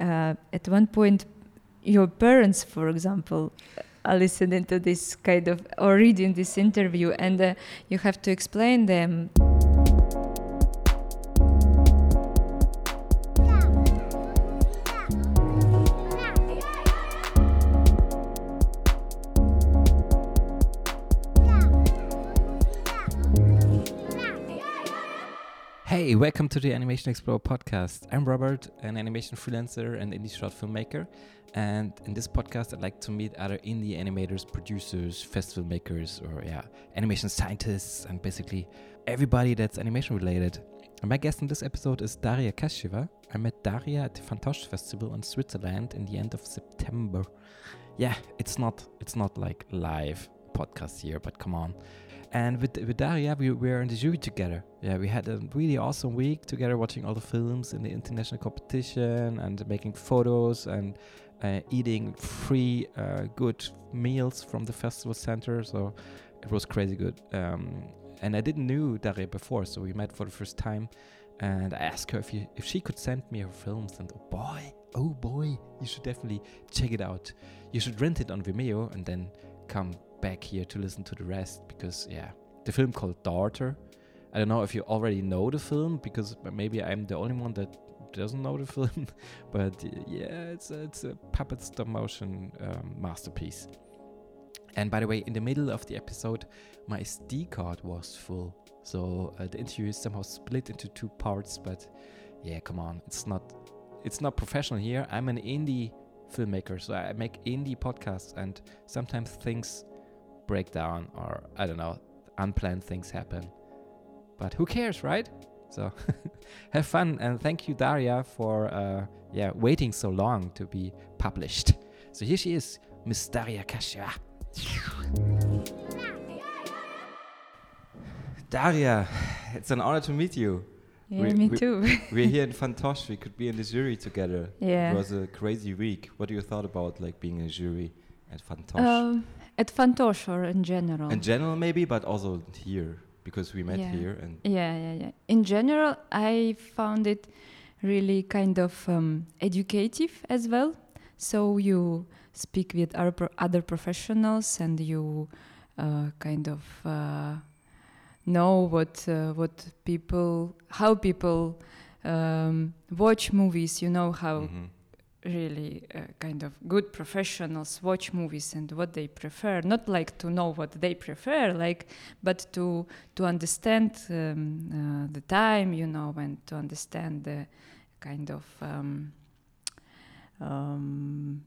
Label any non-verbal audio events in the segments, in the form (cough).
uh, at one point, your parents, for example, are listening to this kind of or reading this interview, and uh, you have to explain them. Welcome to the Animation Explorer podcast. I'm Robert, an animation freelancer and indie short filmmaker. And in this podcast, I'd like to meet other indie animators, producers, festival makers, or yeah, animation scientists, and basically everybody that's animation related. And my guest in this episode is Daria Kashcheeva. I met Daria at the Fantoche Festival in Switzerland in the end of September. Yeah, it's not it's not like live podcast here, but come on. And with, with Daria, we were in the jury together. Yeah, we had a really awesome week together, watching all the films in the international competition and making photos and uh, eating free, uh, good meals from the festival center. So it was crazy good. Um, and I didn't knew Daria before, so we met for the first time. And I asked her if, you, if she could send me her films. And oh boy, oh boy, you should definitely check it out. You should rent it on Vimeo and then come back here to listen to the rest because yeah, the film called Daughter. I don't know if you already know the film because maybe I'm the only one that doesn't know the (laughs) film, but yeah, it's a, it's a puppet stop motion um, masterpiece. And by the way, in the middle of the episode, my SD card was full, so uh, the interview is somehow split into two parts. But yeah, come on, it's not it's not professional here. I'm an indie filmmaker, so I make indie podcasts, and sometimes things break down or I don't know, unplanned things happen. But who cares, right? So (laughs) have fun and thank you, Daria, for uh, yeah waiting so long to be published. So here she is, Miss Daria Kasha. Daria, it's an honor to meet you. Yeah, we, me we, too. (laughs) we're here in (laughs) Fantoche. We could be in the jury together. Yeah. It was a crazy week. What do you thought about like being in a jury at Fantoche? Um, at Fantoche or in general? In general, maybe, but also here because we met yeah. here. And yeah, yeah, yeah. In general, I found it really kind of um, educative as well. So you speak with other, pro other professionals and you uh, kind of uh, know what uh, what people, how people um, watch movies. You know how mm -hmm really uh, kind of good professionals watch movies and what they prefer. Not like to know what they prefer like but to to understand um, uh, the time you know and to understand the kind of um, um,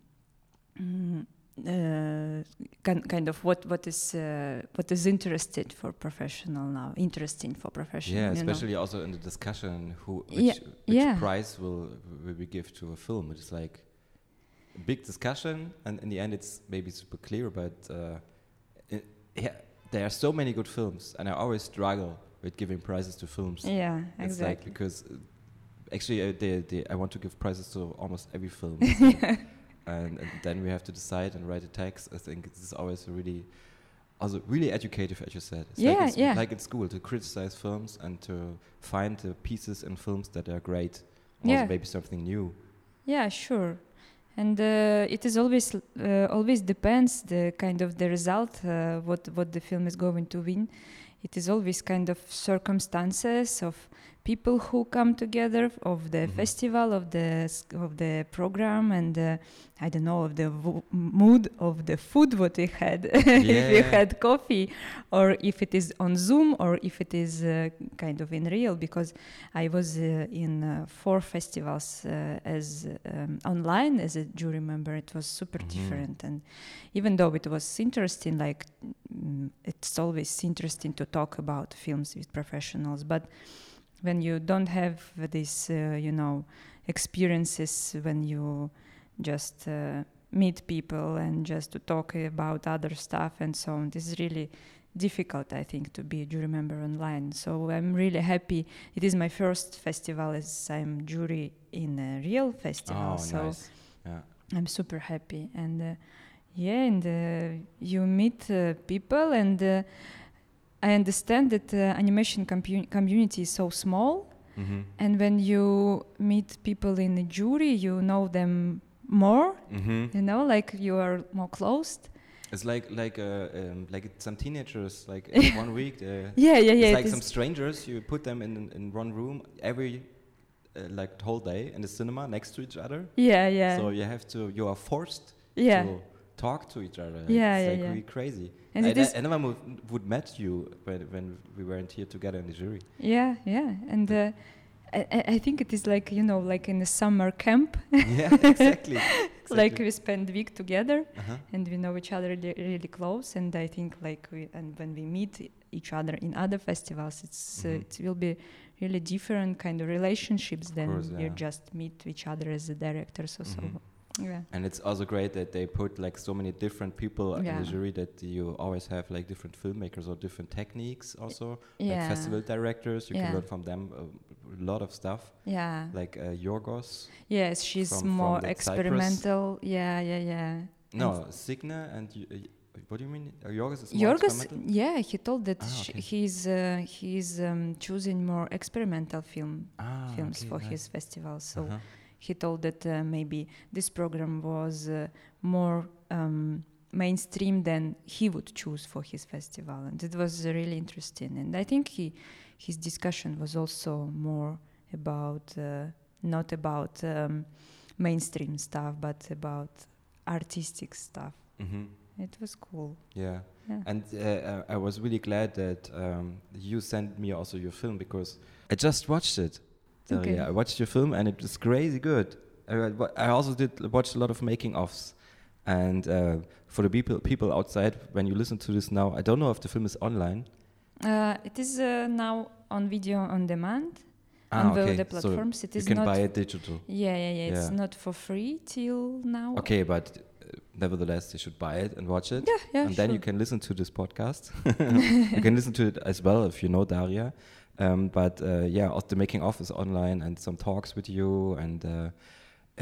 (clears throat) uh, kind of what what is uh, what is interested for professional now interesting for professional yeah especially know. also in the discussion who which, yeah, which yeah. prize will will we give to a film it's like a big discussion and in the end it's maybe super clear but uh, it, yeah, there are so many good films and I always struggle with giving prizes to films yeah it's exactly like because uh, actually they, they, I want to give prizes to almost every film (laughs) and, and, then we have to decide and write a text. I think this is always really, also really educative, as you said. It's yeah, like yeah. Like in school to criticize films and to find the pieces in films that are great. Also yeah. maybe something new. Yeah, sure. And uh, it is always uh, always depends the kind of the result uh, what what the film is going to win. It is always kind of circumstances of people who come together of the mm-hmm. festival of the of the program and uh, I don't know of the mood of the food what we had (laughs) yeah. if we had coffee or if it is on Zoom or if it is uh, kind of in real because I was uh, in uh, four festivals uh, as um, online as a jury member it was super mm-hmm. different and even though it was interesting like mm, it's always interesting to talk about films with professionals but when you don't have these, uh, you know, experiences when you just uh, meet people and just to talk about other stuff and so on. This is really difficult, I think, to be a jury member online. So I'm really happy. It is my first festival as I'm jury in a real festival. Oh, so nice. yeah. I'm super happy. And uh, yeah, and uh, you meet uh, people and uh, I understand that the animation community is so small, Mm-hmm. and when you meet people in the jury you know them more Mm-hmm. you know like you are more closed It's like like uh, um, like some teenagers like in (laughs) one week. Uh, yeah yeah yeah it's like is- some strangers. You put them in in one room every uh, like whole day in the cinema next to each other. yeah yeah So you have to. You are forced yeah to talk to each other. Yeah, it's yeah, like yeah. really crazy. and I, I never would, would met you when, when we weren't here together in the jury. yeah yeah and uh, I, I- think it is like you know like in a summer camp (laughs) yeah, (laughs) exactly. like we spend week together uh-huh. and we know each other really, really close and i think like we and when we meet each other in other festivals it's Mhm. uh, it will be really different kind of relationships than course, you just meet each other as a director so so Mhm. Yeah And it's also great that they put like so many different people in the jury that you always have like different filmmakers or different techniques also. yeah Like festival directors, you Yeah. can learn from them a, lot of stuff. yeah Like uh, Yorgos. yes she's from- from more Cyprus. experimental yeah yeah yeah No, Signe and you, uh, what do you mean? Uh, Yorgos is more Yorgos, experimental? yeah, he told that Ah, sh- okay. he's uh, he's um, choosing more experimental film Ah, films okay, for nice. his festival. So Uh-huh. He told that uh, maybe this program was uh, more um, mainstream than he would choose for his festival, and it was uh, really interesting. And I think he his discussion was also more about uh, not about um, mainstream stuff, but about artistic stuff. Mhm. It was cool. Yeah. Yeah. And uh, uh, I was really glad that um, you sent me also your film because I just watched it. Daria. Okay. I watched your film and it was crazy good. I, I also did watch a lot of making ofs. And uh, for the people people outside, when you listen to this now, I don't know if the film is online. Uh, it is uh, now on video on demand Ah, on the, okay. the So platforms. it you can not. buy it digital. Yeah, yeah, yeah. It's not for free till now. Okay, but uh, nevertheless, you should buy it and watch it. Yeah, yeah. and then you can listen to this podcast. (laughs) you can listen to it as well if you know Daria. Um, but uh, yeah, also the making of is online and some talks with you and uh,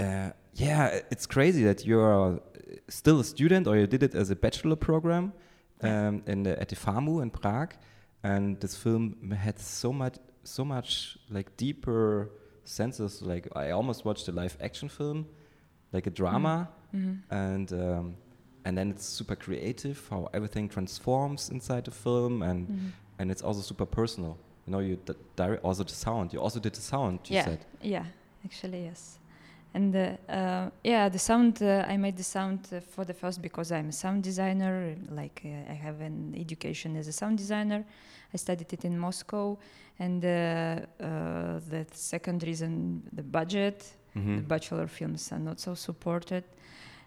uh, yeah, it's crazy that you're still a student or you did it as a bachelor program um, in the, at the FAMU in Prague, and this film had so much so much like deeper senses. Like I almost watched a live action film, like a drama Mhm. and um, and then it's super creative how everything transforms inside the film and Mhm. and it's also super personal you know you d- direct also the sound you also did the sound you yeah, said yeah, actually yes. And uh, uh, yeah, the sound uh, I made the sound uh, for the first because I'm a sound designer. Like uh, I have an education as a sound designer. I studied it in Moscow, and uh, uh, the second reason, the budget. Mhm. the bachelor films are not so supported.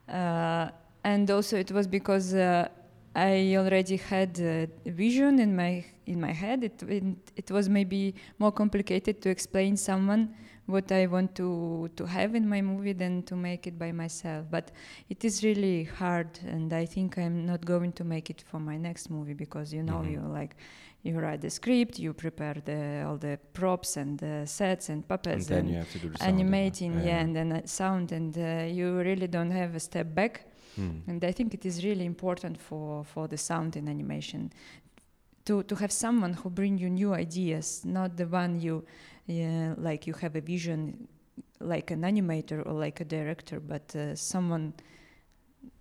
Uh, and also it was because uh, I already had a vision in my in my head. It, it it was maybe more complicated to explain someone what I want to to have in my movie than to make it by myself. But it is really hard, and I think I'm not going to make it for my next movie because you know Mhm. you like you write the script, you prepare the all the props and the sets and puppets and puppets then you have to do the sound animating, and, yeah, and then uh, sound, and uh, you really don't have a step back. Hmm. And I think it is really important for for the sound in animation to to have someone who bring you new ideas, not the one you yeah, like you have a vision like an animator or like a director, but uh, someone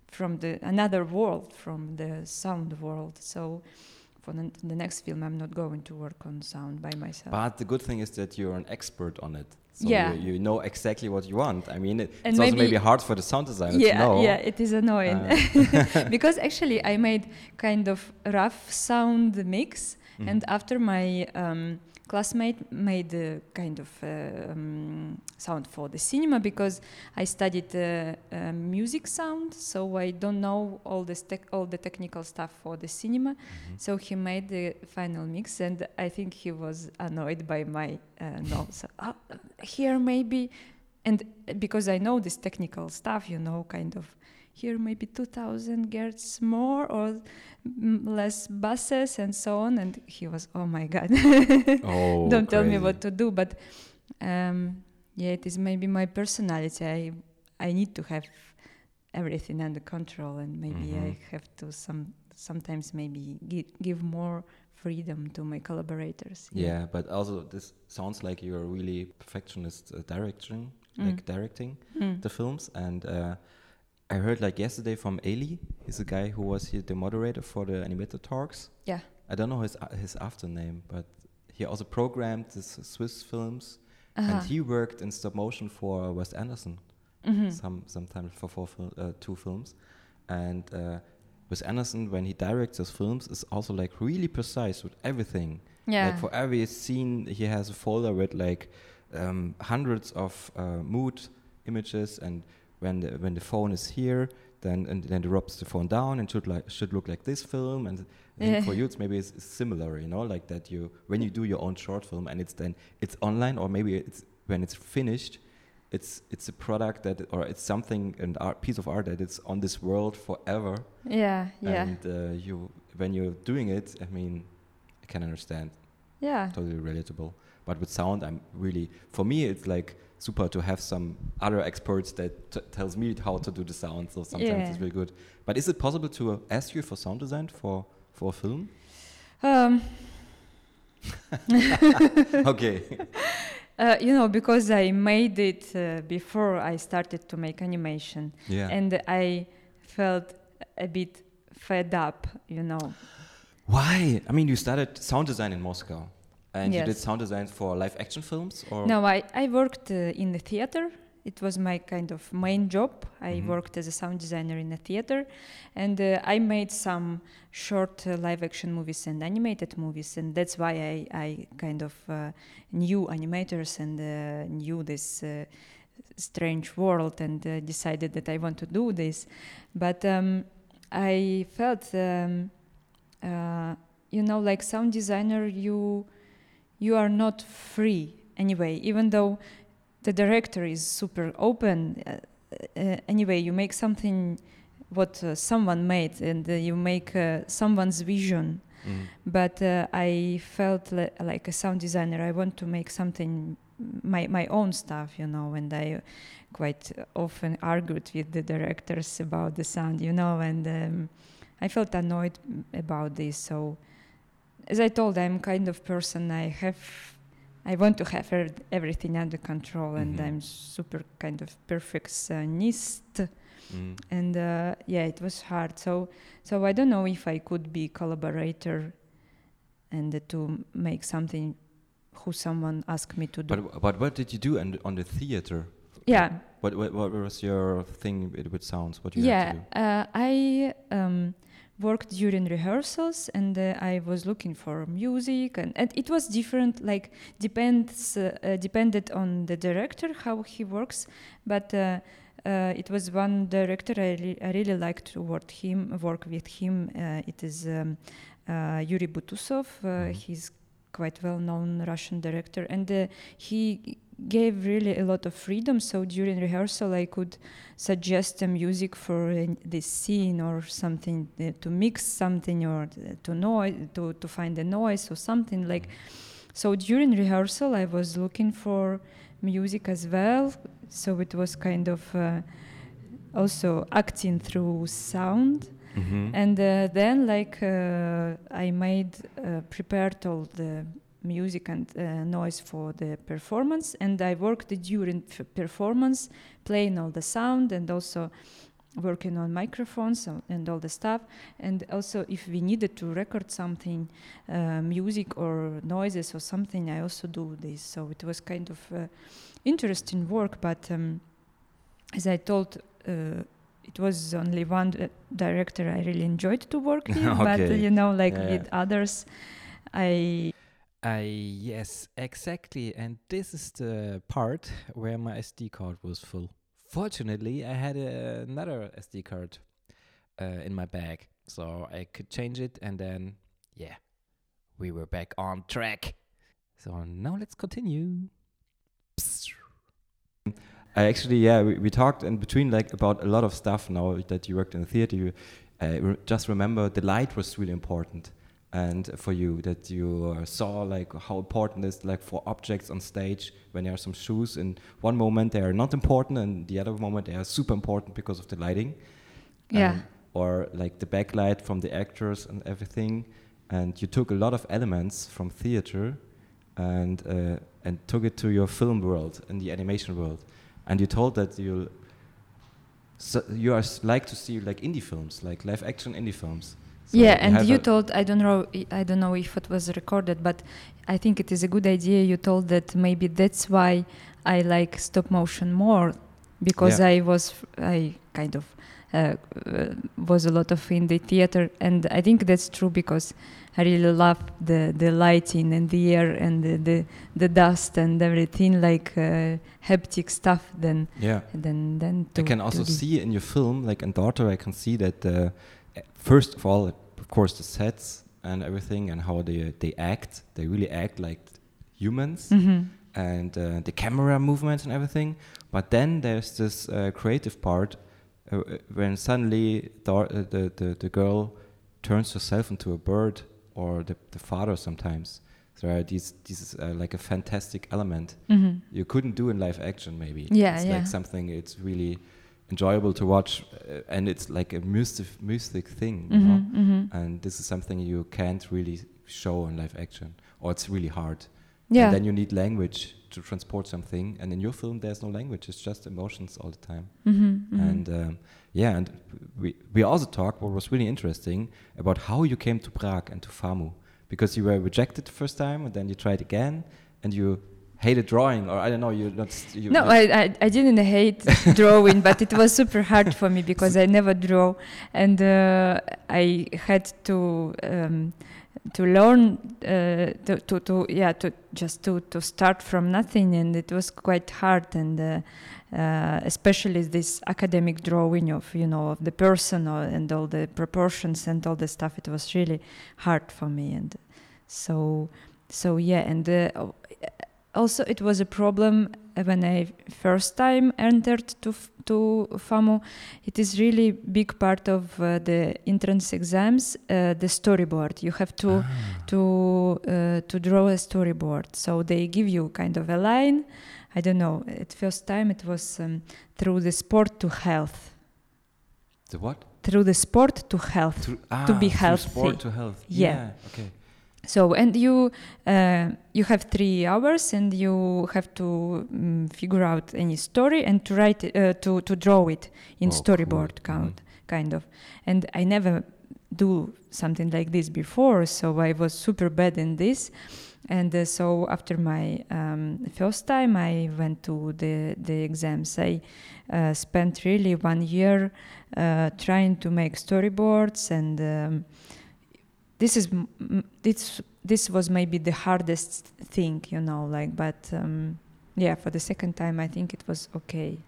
from the another world, from the sound world. So. For the, the next film, I'm not going to work on sound by myself. but the good thing is that you're an expert on it. So Yeah. you, you know exactly what you want. I mean it, it's also maybe- maybe hard for the sound designer yeah, to know. yeah, it is annoying. Uh, (laughs) because actually I made kind of rough sound mix, mhm. and after my um, classmate made a kind of uh, um, sound for the cinema because I studied uh, uh, music sound, so I don't know all tech all the technical stuff for the cinema. Mhm. So he made the final mix, and I think he was annoyed by my uh, no. So uh, here maybe, and because I know this technical stuff, you know, kind of here maybe 2000 hertz more or mm, less buses and so on. And he was, oh my god, (laughs) oh don't tell me what to do. But um, yeah, it is maybe my personality. I I need to have everything under control, and maybe I Mhm. have to some sometimes maybe give, give more freedom to my collaborators. Yeah, but also this sounds like you're really perfectionist uh, directing, like directing Mm. the films. And uh, I heard like yesterday from Eli, he's a guy who was here the moderator for the animator talks. Yeah. I don't know his uh, his after name, but he also programmed this Swiss films, Uh-huh. and he worked in stop motion for Wes Anderson. Mhm. some sometimes for four fil- uh, two films, and uh, Wes Anderson when he directs his films is also like really precise with everything. Yeah. Like for every scene, he has a folder with like um, hundreds of uh, mood images, and when the, when the phone is here, then and then drops the phone down and should like should look like this film. And I think Yeah. for (laughs) you, it's maybe it's, it's similar, you know, like that you when you do your own short film and it's then it's online, or maybe it's when it's finished. It's it's a product that or it's something an art piece of art that it's on this world forever. yeah. Yeah. And uh, you when you're doing it, I mean, I can understand yeah. totally relatable. But with sound, I'm really for me it's like super to have some other experts that t- tells me how to do the sound. So sometimes Yeah. it's really good. But is it possible to uh, ask you for sound design for for a film? Um, (laughs) (laughs) okay. uh, you know, because I made it uh, before I started to make animation, Yeah. and I felt a bit fed up, you know. Why? I mean, you started sound design in Moscow, and you did sound design for live action films, or No, I, I worked uh, in the theater. It was my kind of main job. I Mhm. worked as a sound designer in a theater, and uh, I made some short uh, live action movies and animated movies, and that's why I, I kind of uh, knew animators and uh, knew this uh, strange world and uh, decided that I want to do this. But um, I felt, um, uh, you know, like sound designer, you you are not free anyway, even though the director is super open. Uh, uh, anyway, you make something what uh, someone made, and uh, you make uh, someone's vision. Mm. But uh, I felt li- like a sound designer. I want to make something my my own stuff, you know. And I quite often argued with the directors about the sound, you know. And um, I felt annoyed about this. So, as I told, I'm kind of person. I have, I want to have er- everything under control, and Mhm. I'm super kind of perfectionist. Mm. And uh, yeah, it was hard. So, so I don't know if I could be collaborator, and uh, to make something who someone asked me to do. But but what did you do on the, on the theater? yeah, What, what what was your thing with, sounds? What you yeah. had to do? Uh, I um, worked during rehearsals, and uh, I was looking for music, and, and it was different. Like depends uh, uh, depended on the director how he works, but. Uh, uh, it was one director I, re- I really liked to work him work with him. Uh, it is um, uh, Yuri Butusov. Mhm. He's quite well known Russian director, and uh, he gave really a lot of freedom. So during rehearsal, I could suggest a music for uh, this scene or something uh, to mix something or uh, to noise to to find a noise or something like. So during rehearsal, I was looking for music as well. So it was kind of uh, also acting through sound. Mhm. And uh, then, like, uh, I made, uh, prepared all the music and uh, noise for the performance, and I worked during f- performance, playing all the sound and also working on microphones and- all the stuff. And also, if we needed to record something, uh, music or noises or something, I also do this. So it was kind of uh, interesting work, but um, as I told. Uh, it was only one uh, director I really enjoyed to work (laughs) with, but uh, you know, like Yeah, with others, I Uh, yes, exactly. And this is the part where my SD card was full. Fortunately, I had another SD card uh, in my bag, so I could change it, and then, yeah, we were back on track. So now let's continue. I actually, yeah, we, we talked in between like about a lot of stuff now that you worked in the theater. You uh, re- just remember the light was really important and for you that you saw like how important it is like for objects on stage when there are some shoes in one moment they are not important and the other moment they are super important because of the lighting Yeah. Um, or like the backlight from the actors and everything and you took a lot of elements from theater and uh, and took it to your film world and the animation world, and you told that you so you are like to see like indie films, like live action indie films. So yeah, and you told I don't know I don't know if it was recorded, but I think it is a good idea. You told that maybe that's why I like stop motion more because Yeah. I was I kind of uh, uh, was a lot of in the theater, and I think that's true because I really love the the lighting and the air and the the, the dust and everything like uh, haptic stuff. Then yeah. then then to, I can also see in your film, like in Daughter, I can see that uh, uh, first of all, of course, the sets and everything and how they they act. They really act like humans, Mhm. and uh, the camera movements and everything. But then there's this uh, creative part uh, uh, when suddenly Dar- uh, the, the the girl turns herself into a bird, or the the father sometimes. There are these these uh, like a fantastic element Mhm. you couldn't do in live action maybe Yeah, it's yeah. like something it's really enjoyable to watch uh, and it's like a mystic mystic thing you know Mhm, mhm. and this is something you can't really show in live action or it's really hard Yeah. and then you need language to transport something and in your film there's no language it's just emotions all the time Mhm, mhm. and um, yeah and we we also talked what was really interesting about how you came to prague and to famu because you were rejected the first time and then you tried again and you hated drawing or i don't know you're not you, no, I, I, I didn't hate drawing, but it was super hard for me because I never draw, and uh, I had to um, to learn uh, to, to to yeah to just to to start from nothing, and it was quite hard, and uh, uh, especially this academic drawing of you know of the person or, and all the proportions and all the stuff. It was really hard for me, and so so yeah, and uh, also it was a problem when I first time entered to to FAMU. It is really big part of uh, the entrance exams. Uh, the storyboard you have to Ah. to uh, to draw a storyboard. So they give you kind of a line. I don't know. At first time it was um, through the sport to health. the what Through the sport to health. to, ah, To be through healthy. sport to health Yeah. okay So and you uh, you have three hours and you have to um, figure out any story and to write uh, to to draw it in Oh, storyboard cool. count kind of. And I never do something like this before, so I was super bad in this. And uh, so after my um, first time, I went to the the exams. I uh, spent really one year uh, trying to make storyboards and. Um, this is this this was maybe the hardest thing you know like but um, yeah for the second time i think it was okay.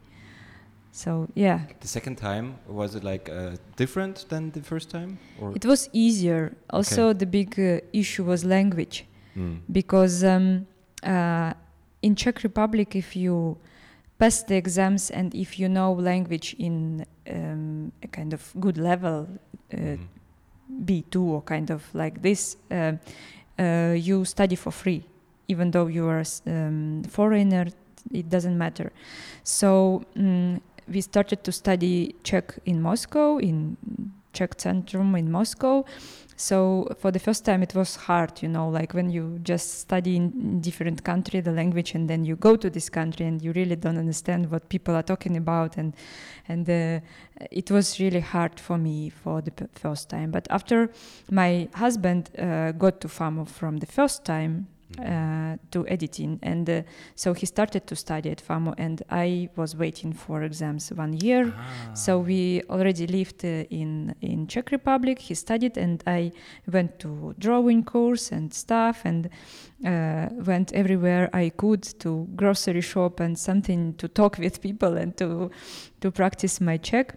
So yeah. The second time was it like uh, different than the first time or? It was easier. Also the big uh, issue was language. Mm. because um, uh, in czech republic if you pass the exams and if you know language in um, a kind of good level uh, Mhm. B2 or kind of like this, uh, uh, you study for free, even though you are a um, foreigner. It doesn't matter. So mm we started to study Czech in Moscow, in Czech Centrum in Moscow. So for the first time, it was hard, you know, like when you just study in different country the language, and then you go to this country and you really don't understand what people are talking about, and and uh, it was really hard for me for the first time. But after my husband uh, got to FAMU from the first time. Uh, to editing, and uh, so he started to study at FAMU, and I was waiting for exams one year. So Ah. we already lived uh, in in Czech Republic. He studied, and I went to drawing course and stuff, and uh, went everywhere I could to grocery shop and something to talk (laughs) with people and to to practice my Czech.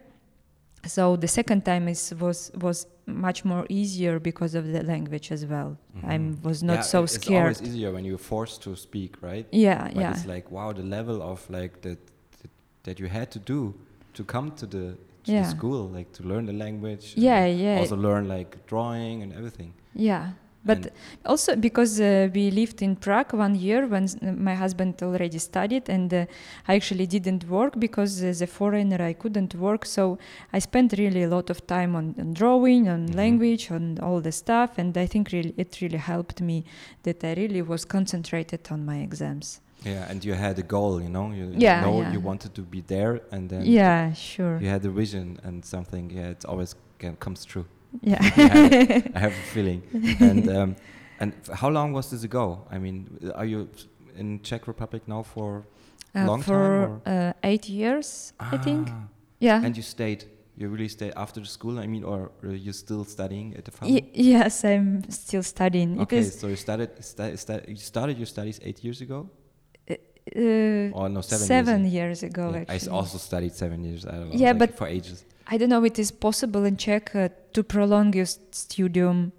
So the second time is was was much more easier because of the language as well. I Mhm. was not Yeah, so it's scared. always easier when you're forced to speak right Yeah, but yeah, it's like wow the level of like that that, that you had to do to come to the to Yeah. the school like to learn the language yeah, yeah, also learn like drawing and everything yeah. But And- also because uh, we lived in Prague one year when my husband already studied, and uh, I actually didn't work because as a foreigner I couldn't work. So I spent really a lot of time on, on drawing, on Mhm. language, on all the stuff, and I think really it really helped me that I really was concentrated on my exams. yeah, and you had a goal, you know. You Yeah, know yeah. you wanted to be there, and then yeah, sure. you had a vision and something. Yeah, it always can, comes true. Yeah. (laughs) I have a feeling. And um, and how long was this ago? I mean, are you in Czech Republic now for? Uh, Long time, for or- uh, eight years, I think. Ah, Yeah. And you stayed. You really stayed after the school. I mean, or you're you still studying at the farm? Yes, I'm still studying. Okay, so you started sta- sta- you started your studies eight years ago, uh, or no, seven, seven years. years ago. Yeah, I also studied seven years. I don't know, Yeah, like but- for ages. I don't know. It is possible in Czech uh, to prolong your studium.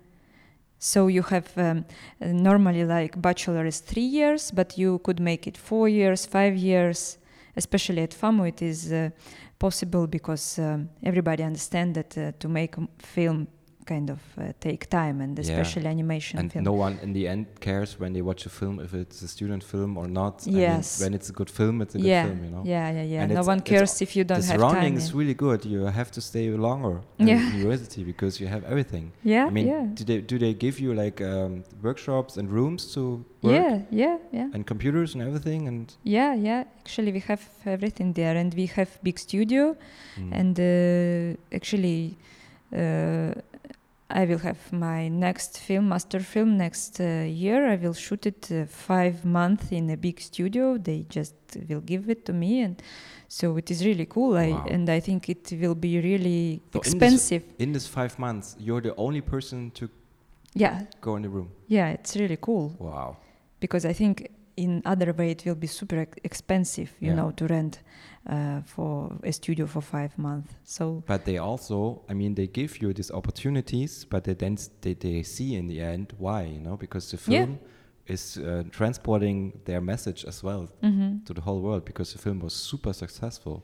So you have um, normally like bachelor is three years, but you could make it four years, five years. Especially at FAMU, it is uh, possible because um, everybody understands that uh, to make film kind of uh, take time, and Yeah. especially animation And film. no one in the end cares when they watch a film if it's a student film or not. I mean, Yes. when it's a good film, it's a good film, you know. yeah, yeah, yeah. And no one cares if you don't the have time. surrounding is really good. You have to stay longer in Yeah. university because you have everything. (laughs) yeah, I mean, yeah. do they do they give you like um, workshops and rooms to work Yeah, yeah, yeah. and computers and everything and Yeah, yeah. Actually, we have everything there, and we have big studio. Mm. And uh, actually, uh, I will have my next film, master film, next uh, year. I will shoot it uh, five months in a big studio. They just will give it to me, and so it is really cool. I Wow. and I think it will be really So in this- expensive. in this five months, you're the only person to yeah, go in the room. yeah. It's really cool Wow. because I think in other way it will be super expensive, you Yeah. know, to rent uh, for a studio for five months. So But they also, I mean, they give you these opportunities, but they then they, they see in the end why, you know, because the Yeah. film is uh, transporting their message as well mhm, to the whole world because the film was super successful.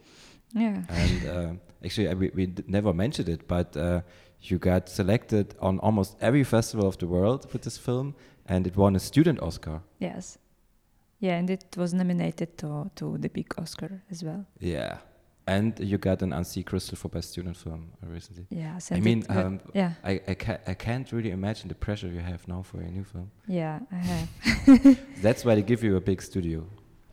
yeah. and uh, actually we, we d- never mentioned it but uh, you got selected on almost every festival of the world with this film and it won a student oscar Yes. Yeah, and it was nominated to, to the big Oscar as well. yeah and you got an Annecy Crystal for best student film uh, recently Yes. i and mean um, yeah, I, I, ca- I can't really imagine the pressure you have now for your new film yeah, I (laughs) have. (laughs) that's why they give you a big studio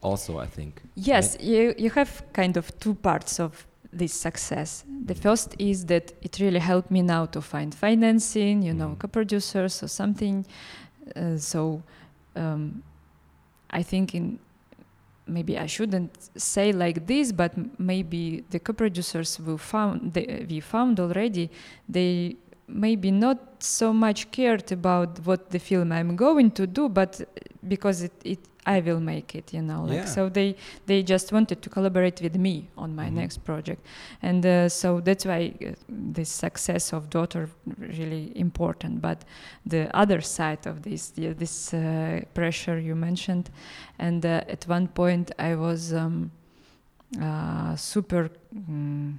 also i think Yes, you, you have kind of two parts of this success. The first is that it really helped me now to find financing, you know, Mhm. co-producers or something. Uh, so um, I think in maybe I shouldn't say like this, but maybe the co-producers we found we found already they maybe not so much cared about what the film I'm going to do, but because it, it I will make it, you know. Like Yeah. so they they just wanted to collaborate with me on my Mhm. next project, and uh, so that's why uh, the success of daughter really important. But the other side of this, the, this uh, pressure you mentioned, and uh, at one point I was um, uh, super, mm,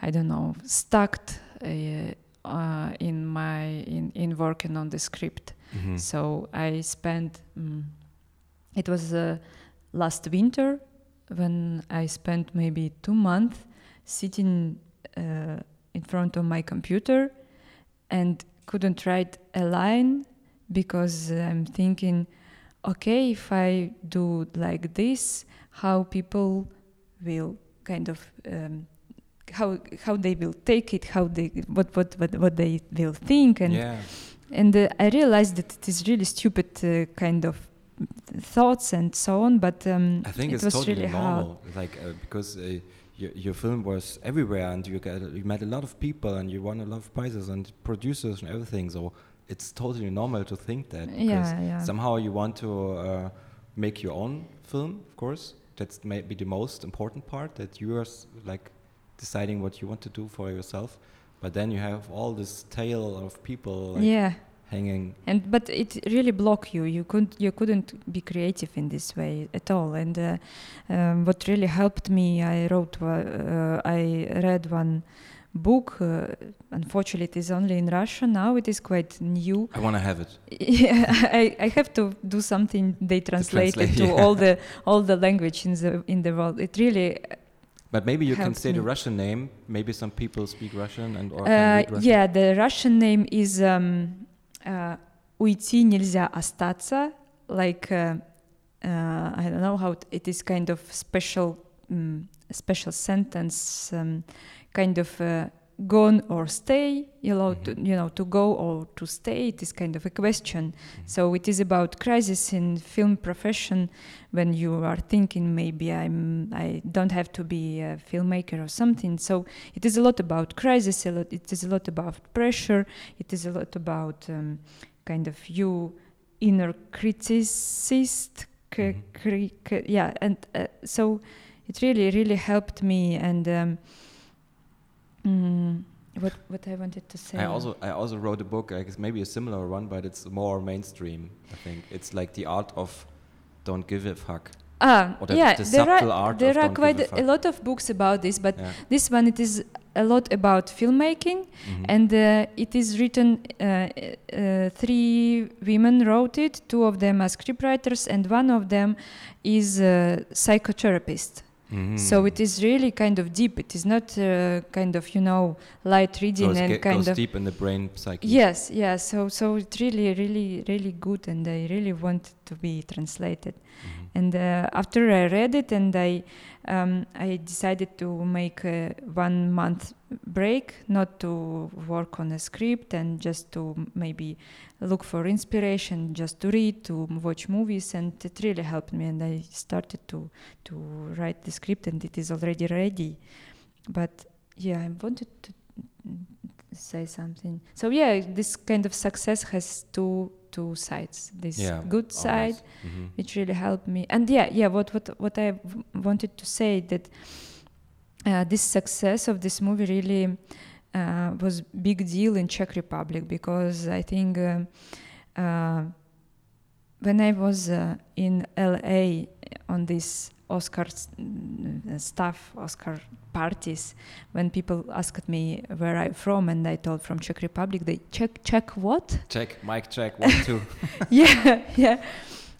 I don't know, stuck uh, uh, in my in in working on the script. Mhm. So I spent. Mm, it was uh, last winter when I spent maybe two months sitting uh, in front of my computer and couldn't write a line because I'm thinking, okay, if I do like this, how people will kind of um, how how they will take it, how they what what what, what they will think, and yeah and uh, I realized that it is really stupid uh, kind of thoughts and so on. But um, I think it it's was totally really hard. normal, like uh, because uh, your, your film was everywhere, and you got you met a lot of people, and you won a lot of prizes and producers and everything. So it's totally normal to think that. because Yeah, yeah. Somehow you want to uh, make your own film, of course. That's maybe the most important part. That you are like deciding what you want to do for yourself. But then you have all this tail of people like, yeah, hanging. and but it really blocked you. You couldn't you couldn't be creative in this way at all. And uh, um, what really helped me, I wrote, uh, I read one book. Uh, unfortunately, it is only in Russian now. It is quite new. I want to have it. (laughs) Yeah, I, I have to do something. They translate, translate, it to yeah. all the all the language in the in the world. It really But maybe you can helped say the me. Russian name. Maybe some people speak Russian and or can Uh, read Russian. yeah, the Russian name is um, uh, «Уйти нельзя остаться», like, uh, uh, I don't know how, t- it is kind of special, um, special sentence, um, kind of uh, gone or stay, you know, to, Mhm. you know, to go or to stay, it is kind of a question. Mhm. So it is about crisis in film profession when you are thinking maybe I'm I don't have to be a filmmaker or something. So it is a lot about crisis. A lot. It is a lot about pressure. It is a lot about um, kind of you inner criticist. Mhm. cri- yeah, and uh, so it really really helped me and. Um, mm, what what I wanted to say. I also I also wrote a book. I guess maybe a similar one, but it's more mainstream. I think it's like the art of don't give a fuck. Ah, Or yeah, the there subtle are art there are quite a a, lot of books about this, but Yeah. this one it is a lot about filmmaking, Mhm. and uh, it is written. Uh, uh, three women wrote it. Two of them are scriptwriters, and one of them is a psychotherapist. Mhm. So it is really kind of deep. It is not uh, kind of you know light So reading it and kind goes of deep in the brain psyche. Yes, yeah. So so it's really, really, really good, and I really want it to be translated. Mhm. And uh, after I read it, and I um, I decided to make a one month break, not to work on a script, and just to maybe look for inspiration, just to read, to watch movies, and it really helped me. And I started to to write the script, and it is already ready. But yeah, I wanted to say something. So yeah, this kind of success has two two sides. This Yeah, good side. Mhm. which really helped me. And yeah, yeah, what what what I w- wanted to say that uh, this success of this movie really uh, was big deal in Czech Republic because I think um, uh, when I was uh, in LA on this Oscar mm, stuff, Oscar parties, when people asked me where I'm from, and I told from Czech Republic, they check check what? Check, mic check, one, two. (laughs) (laughs) yeah, yeah.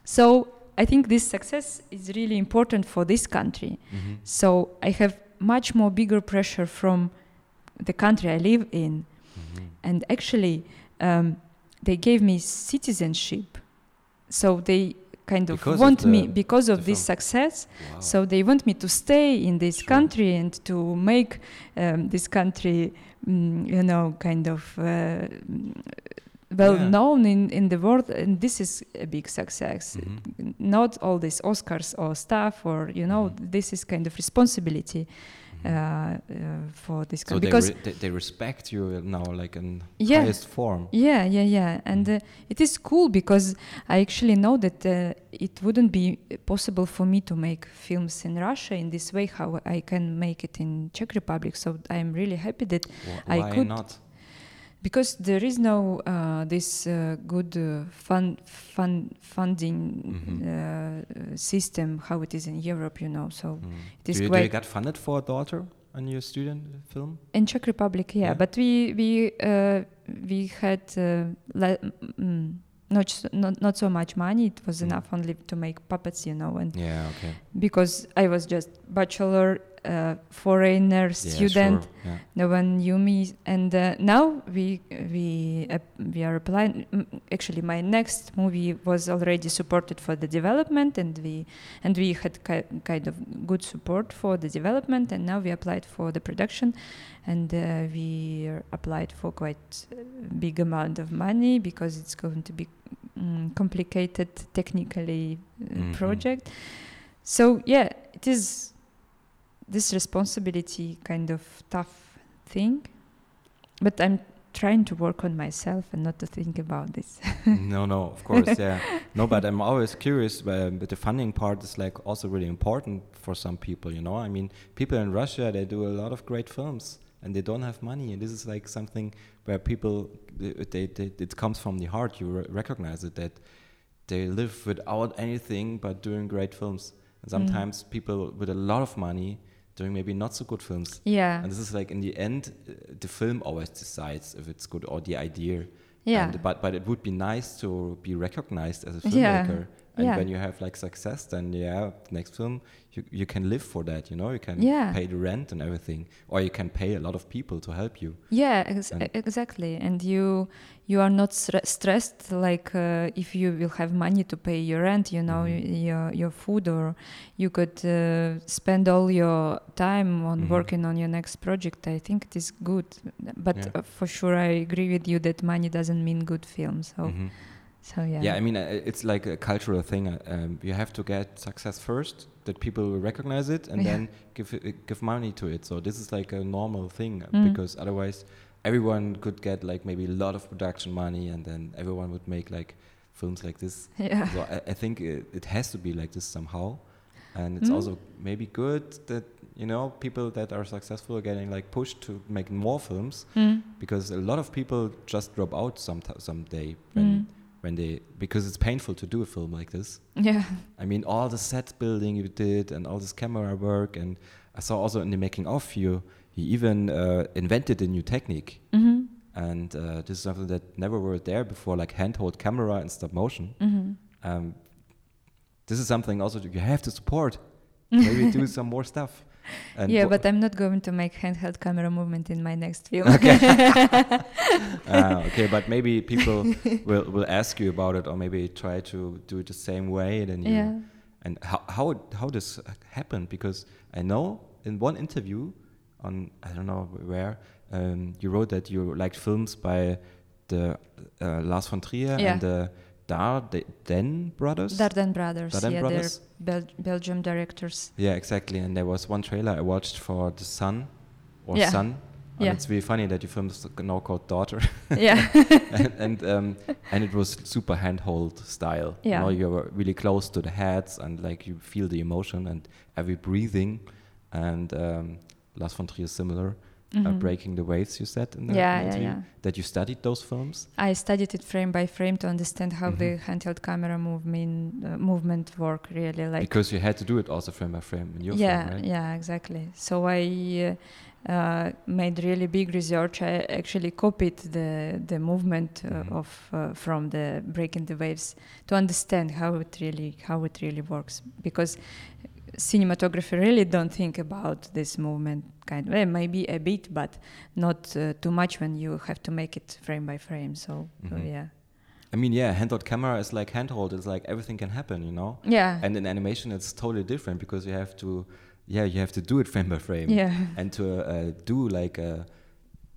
So I think this success is really important for this country. Mhm. So I have much more bigger pressure from the country I live in, Mhm. and actually, um, they gave me citizenship. So they kind of Because of want me because of this film. success. Wow. So they want me to stay in this Sure. country and to make um, this country, mm, you know, kind of uh, mm, well Yeah. known in, in the world. And this is a big success. Mhm. Not all these Oscars or stuff, or you know, Mhm. this is kind of responsibility. Uh, uh, for this so country they, because re- they, they respect you now, like in Yeah. highest form. Yeah, yeah, yeah. And uh, it is cool because I actually know that uh, it wouldn't be possible for me to make films in Russia in this way how I can make it in Czech Republic. So I'm really happy that Wh- I Why could- not? Because there is no uh, this uh, good uh, fun, fun funding Mhm. uh, system how it is in Europe, you know. So Mm. it is do, you, do you get funded for a daughter on your student film? in Czech Republic, yeah. Yeah. But we we uh, we had uh, le- mm, not, not not so much money. It was Mm. enough only to make puppets, you know, and Yeah, okay. because I was just bachelor, uh, foreigner, Yeah, student. sure. Yeah. No one knew me, and uh, now we we uh, we are applying. mm, Actually, my next movie was already supported for the development, and we and we had ki- kind of good support for the development, and now we applied for the production, and uh, we applied for quite a big amount of money because it's going to be mm, complicated technically uh, Mhm. project. So yeah, it is this responsibility kind of tough thing, but I'm trying to work on myself and not to think about this. (laughs) no, no, of course, yeah. No, but I'm always curious. Uh, but the funding part is like also really important for some people. You know, I mean, people in Russia they do a lot of great films and they don't have money, and this is like something where people they, they, they it comes from the heart. You re- recognize it that they live without anything but doing great films. And Mm. sometimes people with a lot of money doing maybe not so good films. Yeah. And this is like in the end, uh, the film always decides if it's good or the idea. Yeah. And, but but it would be nice to be recognized as a Yeah. And Yeah. when you have like success, then yeah, next film you you can live for that. You know, you can Yeah. pay the rent and everything, or you can pay a lot of people to help you. Yeah, ex- And- exactly. And you you are not stre- stressed like uh, if you will have money to pay your rent, you know, Mhm. your your food, or you could uh, spend all your time on Mhm. working on your next project. I think it is good, but Yeah. uh, for sure I agree with you that money doesn't mean good film. So Mhm. So yeah. Yeah, I mean, uh, it's like a cultural thing. uh, Um, you have to get success first, that people will recognize it, and Yeah. then give uh, give money to it. So this is like a normal thing Mm. because otherwise, everyone could get like maybe a lot of production money, and then everyone would make like films like this. (laughs) yeah. So I, I think it, it has to be like this somehow, and it's Mm. also maybe good that you know people that are successful are getting like pushed to make more films Mm. because a lot of people just drop out some someday when Mm. When they because it's painful to do a film like this. Yeah. I mean, all the set building you did and all this camera work, and I saw also in the making of you, you even uh, invented a new technique, hmm and uh, this is something that never were there before, like handheld camera and stop motion. hmm Um, this is something also you have to support. Maybe do (laughs) some more stuff. (laughs) And yeah, but I'm not going to make handheld camera movement in my next film. (laughs) (laughs) Ah, okay, but maybe people will will ask you about it, or maybe try to do it the same way. Then you yeah. and how how how this happened because I know in one interview on I don't know where um, you wrote that you liked films by the uh, Lars von Trier Yeah. and the Dardenne brothers. Dardenne Brothers. Dardenne yeah, Brothers? they're Bel- Belgium directors. yeah, exactly. And there was one trailer I watched for The Son or Yeah. Son. And Yeah. it's really funny that your film is now called Daughter. (laughs) yeah. (laughs) and and, um, and it was super handhold style. Yeah. You know, you were really close to the heads and like you feel the emotion and every breathing. And um, Lars von Trier is similar. Uh, Mhm. Breaking the Waves, you said in the Yeah, in the yeah, yeah. that you studied those films. I studied it frame by frame to understand how the Mhm. handheld camera movement uh, movement work really like. because you had to do it also frame by frame in your yeah, film, right? yeah, exactly. So I uh, uh, made really big research. I actually copied the the movement uh, Mhm. of uh, from the breaking the waves to understand how it really how it really works because cinematography really don't think about this movement kind of well, maybe a bit but not uh, too much when you have to make it frame by frame so Mhm. yeah I mean, yeah, handheld camera is like handheld. It's like everything can happen, you know. yeah And in animation, it's totally different because you have to, yeah, you have to do it frame by frame. yeah And to uh, do like uh,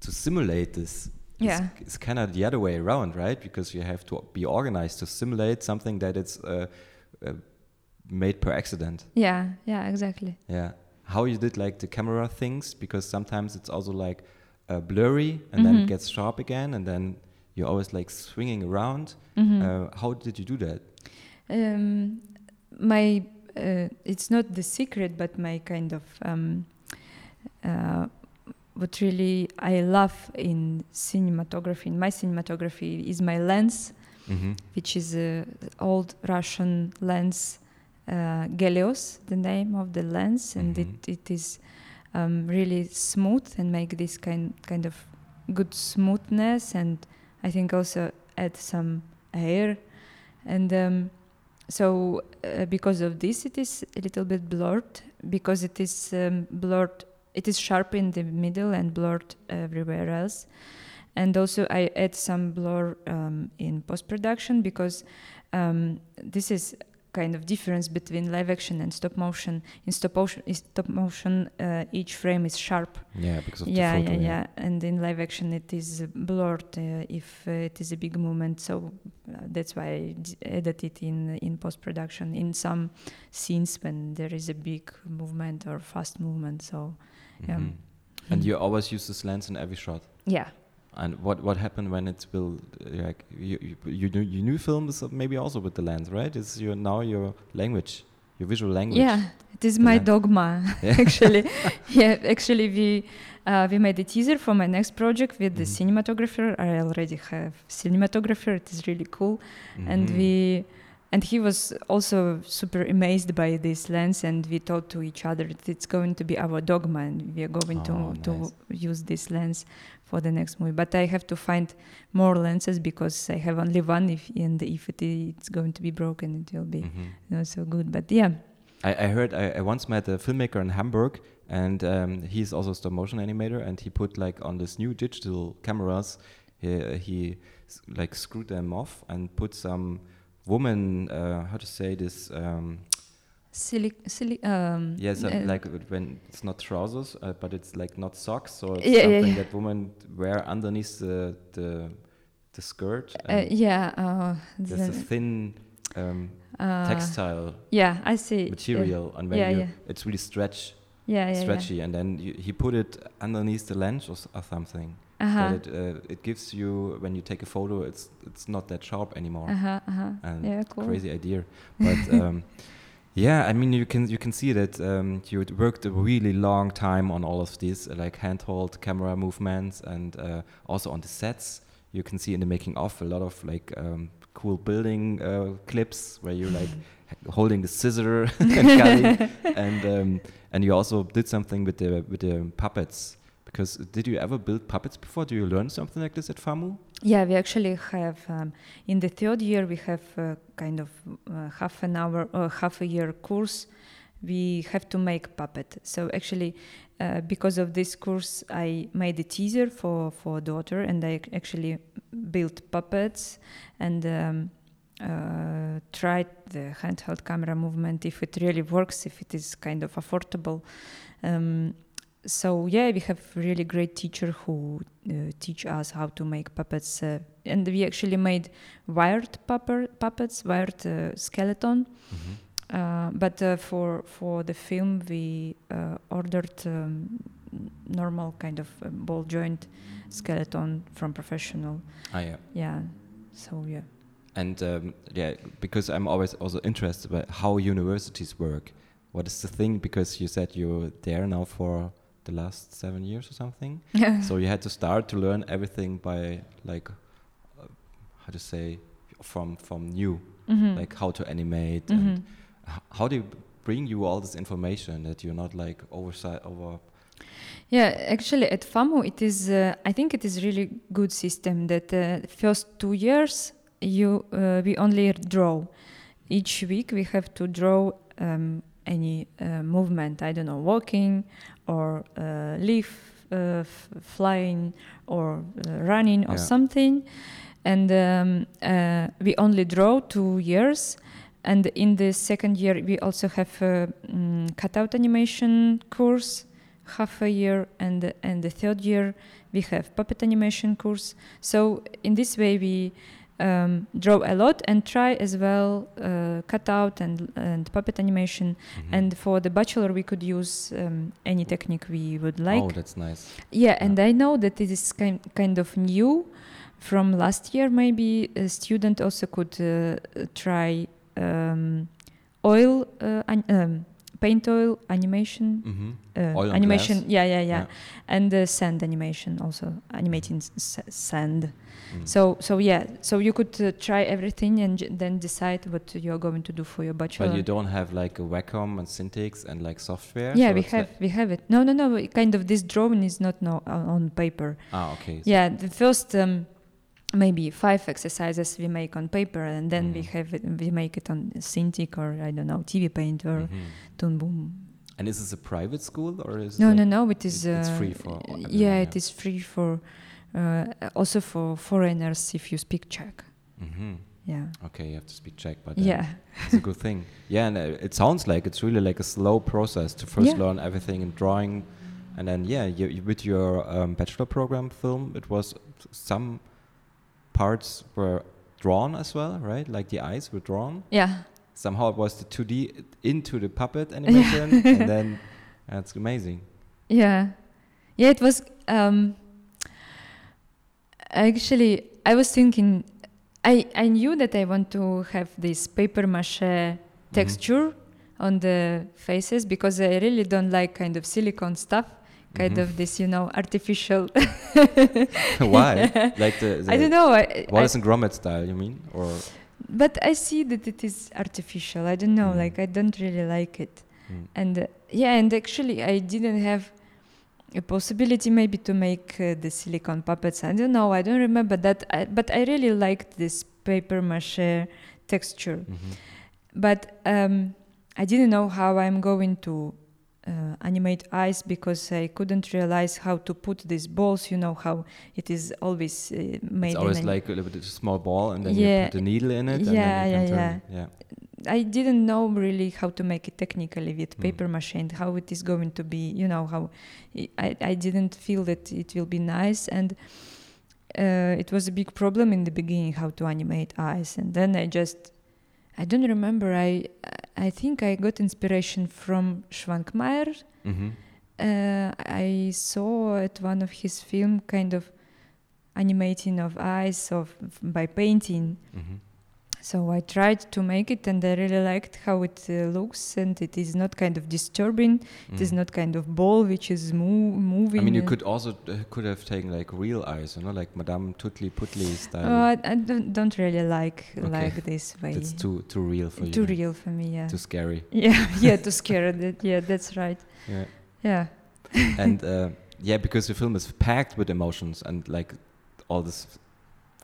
to simulate this. Yeah. It's, it's kind of the other way around, right? Because you have to be organized to simulate something that it's uh, uh, made per accident. yeah yeah exactly Yeah. How you did like the camera things because sometimes it's also like uh, blurry and then Mhm. it gets sharp again and then you're always like swinging around. Mhm. Uh, how did you do that? um, my uh, it's not the secret but my kind of um, uh, what really i love in cinematography in my cinematography is my lens Mm-hmm. which is a old russian lens uh, Gelios, the name of the lens and Mhm. it, it is um, really smooth and make this kind kind of good smoothness and i think also add some air and um, so uh, because of this it is a little bit blurred because it is um, blurred it is sharp in the middle and blurred everywhere else and also i add some blur um, in post production because um, this is kind of difference between live action and stop motion in stop motion, in stop motion uh, each frame is sharp Yeah, because of yeah, the photo. yeah, yeah. And in live action, it is blurred uh, if uh, it is a big movement. So uh, that's why I d- edit it in in post production in some scenes when there is a big movement or fast movement. So yeah. Mhm. And you always use this lens in every shot. yeah, And what what happened when it will like you you you knew, you knew films maybe also with the lens, right? It's your now your language, your visual language. yeah, it is The my dogma Yeah. (laughs) (laughs) actually. yeah, actually we. Uh, we made a teaser for my next project with the Mhm. cinematographer. I already have cinematographer. It is really cool. and Mhm. we and he was also super amazed by this lens and we told to each other that it's going to be our dogma and we are going Oh, to nice. to use this lens for the next movie. But i have to find more lenses because i have only one if and if it it's going to be broken it will be Mhm. not so good. But yeah. I, I heard I, I once met a filmmaker in Hamburg, and um, he's also a stop motion animator, and he put like on this new digital cameras, he, he like screwed them off and put some woman, uh, how to say this, um, silly silly um yes, uh, like when it's not trousers, uh, but it's like not socks, so it's Yeah, yeah, something yeah. that women wear underneath the the, the skirt. uh, yeah uh, there's a thin um, uh, textile yeah i see material, and when yeah, you, yeah. it's really stretch. yeah yeah, yeah. stretchy, and then you, he put it underneath the lens or, s- or something. uh-huh That it uh, it gives you when you take a photo, it's it's not that sharp anymore. uh-huh uh-huh yeah cool Crazy idea, but um, (laughs) yeah, I mean you can you can see that um, you worked a really long time on all of these uh, like handheld camera movements, and uh, also on the sets. You can see in the making of a lot of like um, cool building uh, clips where you like (laughs) holding the scissor (laughs) (laughs) and cutting and um, and you also did something with the with the puppets because did you ever build puppets before? Do you learn something like this at FAMU? Yeah, we actually have um, in the third year we have uh, kind of uh, half an hour or half a year course. We have to make puppet. So actually, uh, because of this course, I made a teaser for for daughter, and I actually built puppets and. Um, uh, tried the handheld camera movement if it really works if it is kind of affordable um, so yeah we have really great teacher who uh, teach us how to make puppets uh, and we actually made wired pupper, puppets wired uh, skeleton uh, but uh, for for the film we uh, ordered um, normal kind of uh, ball joint skeleton from professional Ah, yeah. yeah so yeah And um, yeah, because I'm always also interested about how universities work. What is the thing? Because you said you're there now for the last seven years or something. (laughs) so you had to start to learn everything by like, uh, how to say, from from new, Mhm. like how to animate Mhm. and h- how do you bring you all this information that you're not like oversight over. Yeah, actually, at FAMU, it is. Uh, I think it is really good system that uh, first two years you uh, we only draw. Each week we have to draw um, any uh, movement. I don't know, walking or uh, leaf uh, flying or uh, running or Yeah. something, and um, uh, we only draw two years. And in the second year, we also have a mm, cutout animation course half a year and and the third year we have puppet animation course so in this way we um, draw a lot and try as well uh, cutout and and puppet animation. Mhm. and for the bachelor we could use um, any technique we would like. Oh, that's nice. yeah and i know that it is kind, kind of new from last year. Maybe a student also could uh, try um, oil uh, an- um, paint oil animation. Hmm uh, Oil animation. Yeah yeah yeah, Yeah. and uh, sand animation also. Animating s- s- sand Mm. so so yeah so you could uh, try everything and j- then decide what you're going to do for your bachelor But you don't have like a Wacom and Cintiq and like software. yeah so we have we have it no no no kind of this drawing is not no on on paper Ah, okay. so- yeah the first um, maybe five exercises we make on paper and then we Mhm. have it we make it on Cintiq or i don't know tv paint or Mhm. Toon Boom And is this a private school or is no it no no it is it- it's uh, free for yeah yeah. it is free for also for foreigners if you speak czech Mhm. yeah Okay, you have to speak Czech, but uh, yeah it's a good thing. (laughs) Yeah, and uh, it sounds like it's really like a slow process to first Yeah. learn everything in drawing, and then yeah, you, you, with your um, bachelor program film, it was some parts were drawn as well, right? Like the eyes were drawn. yeah Somehow it was the 2D into the puppet animation, and (laughs) then that's amazing. yeah yeah it was um actually i was thinking i i knew that i want to have this paper mache texture on the faces because i really don't like kind of silicone stuff kind Mhm. of this you know artificial (laughs) Why? (laughs) Like the, the i don't know I, I, Wallace and Gromit style, you mean? Or but I see that it is artificial. I don't know, Mm. like I don't really like it. Mm. And uh, yeah, and actually I didn't have a possibility maybe to make uh, the silicone puppets. I don't know. I don't remember that. I, but I really liked this paper mache texture. Mhm. But um, I didn't know how I'm going to uh, animate eyes because I couldn't realize how to put these balls. You know how it is always uh, made. It's always like a little bit small ball, and then you put the needle in it. and Yeah, then you yeah, can turn. yeah. I didn't know really how to make it technically with Mm. paper mache and how it is going to be. You know how I I- didn't feel that it will be nice and. Uh, it was a big problem in the beginning how to animate eyes and then i just i don't remember i i think i got inspiration from Švankmajer hmm uh, I saw at one of his film kind of animating of eyes of by painting. hmm So I tried to make it, and I really liked how it uh, looks, and it is not kind of disturbing. It is not kind of ball which is mo- moving. Mm. I mean, you could also uh, could have taken like real eyes, you know, like Madame Tutli Putli style. Oh, I, I don't, don't really like Okay. like this way. It's too too real for you. Too real for me. Yeah. Too scary. (laughs) yeah. Yeah. Too (laughs) scary. That, yeah. That's right. Yeah. Yeah. and (laughs) uh, yeah, because the film is packed with emotions and like all this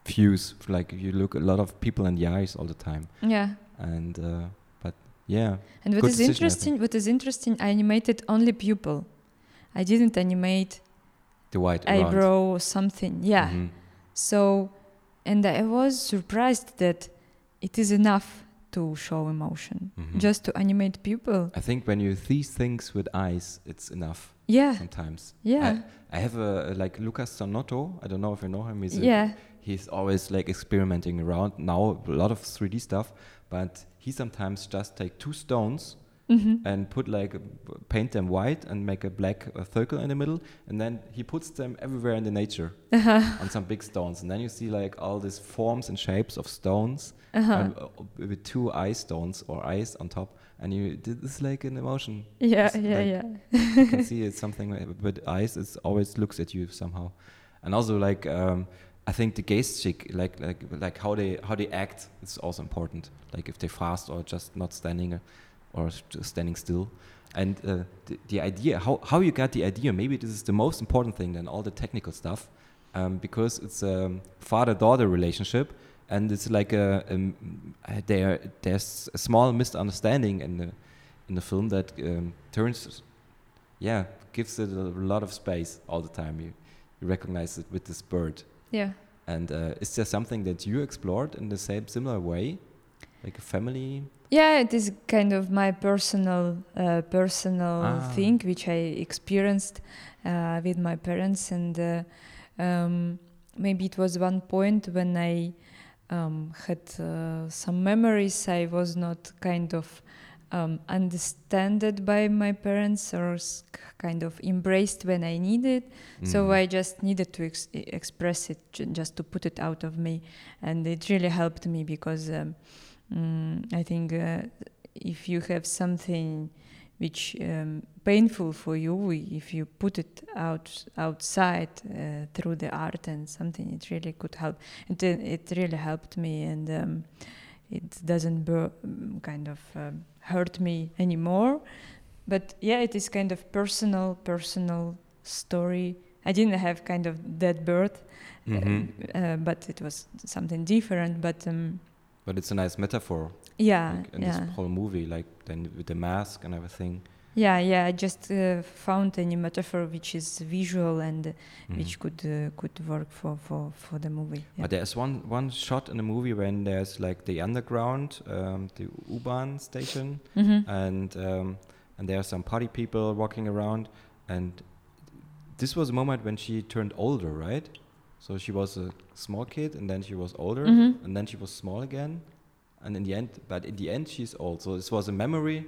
fuse. Like you look a lot of people in the eyes all the time, Yeah. and uh, but yeah, And what is decision, interesting, what is interesting, I animated only pupil. I didn't animate the white eyebrow or something. Yeah. Mhm. So, and I was surprised that it is enough to show emotion, Mhm. just to animate pupil. I think when you see things with eyes, it's enough Yeah. sometimes. Yeah. I have a like Lucas Zanotto. I don't know if you know him. He's a- yeah. He's always like experimenting around now a lot of 3D stuff, but he sometimes just take two stones hmm and put like paint them white and make a black uh, circle in the middle, and then he puts them everywhere in the nature Uh-huh. on some big stones, and then you see like all these forms and shapes of stones Uh-huh. and, uh, with two eye stones or eyes on top, and you this is like an emotion. yeah. it's Yeah. like- yeah. you can (laughs) see it's something with- with eyes. It always looks at you somehow, and also like um, I think the Geistschick, like like like how they how they act, is also important. Like if they're fast or just not standing, uh, or just standing still, and uh, the, the idea how how you got the idea. Maybe this is the most important thing than all the technical stuff, um, because it's a father-daughter relationship. And it's like a, uh, there. There's a small misunderstanding in the in the film that um, turns yeah, gives it a lot of space all the time. You, you recognize it with this bird. Yeah. And uh, is there something that you explored in the same similar way, like a family? Yeah, it is kind of my personal uh, personal Ah. thing which I experienced uh, with my parents, and uh, um, maybe it was one point when I um, had uh, some memories. I was not kind of um, understood by my parents or kind of embraced when I needed. So Mhm. I just needed to ex- express it, ju- just to put it out of me, and it really helped me because um, mm, I think uh, if you have something which um, painful for you, if you put it out outside uh, through the art and something, it really could help. It it really helped me, and um, it doesn't kind of um, hurt me anymore. But yeah, it is kind of personal, personal story. I didn't have kind of that birth, Mhm. uh, but it was something different. But um, But it's a nice metaphor yeah, like, in yeah, this whole movie, like then with the mask and everything. Yeah, yeah. I just uh, found any metaphor which is visual and uh, Mhm. which could uh, could work for for for the movie. Yeah. But there's one one shot in the movie when there's like the underground, um, the U-Bahn station, Mhm. and um, and there are some party people walking around, and this was a moment when she turned older, right? So she was a small kid, and then she was older, Mhm. and then she was small again, and in the end, but in the end, she's old. So this was a memory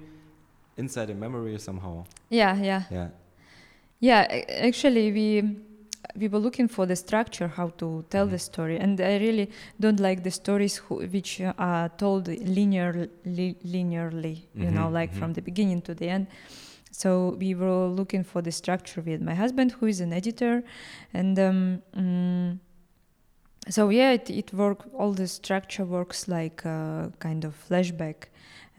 inside a memory somehow. Yeah, yeah. Yeah. Yeah, actually, we we were looking for the structure, how to tell the Mhm. story, and I really don't like the stories who, which uh, are told linear, li- linearly. You know, Mhm, like mhm. from the beginning to the end. So we were looking for the structure with my husband, who is an editor, and um, mm, so yeah, it it work. All the structure works like a kind of flashback,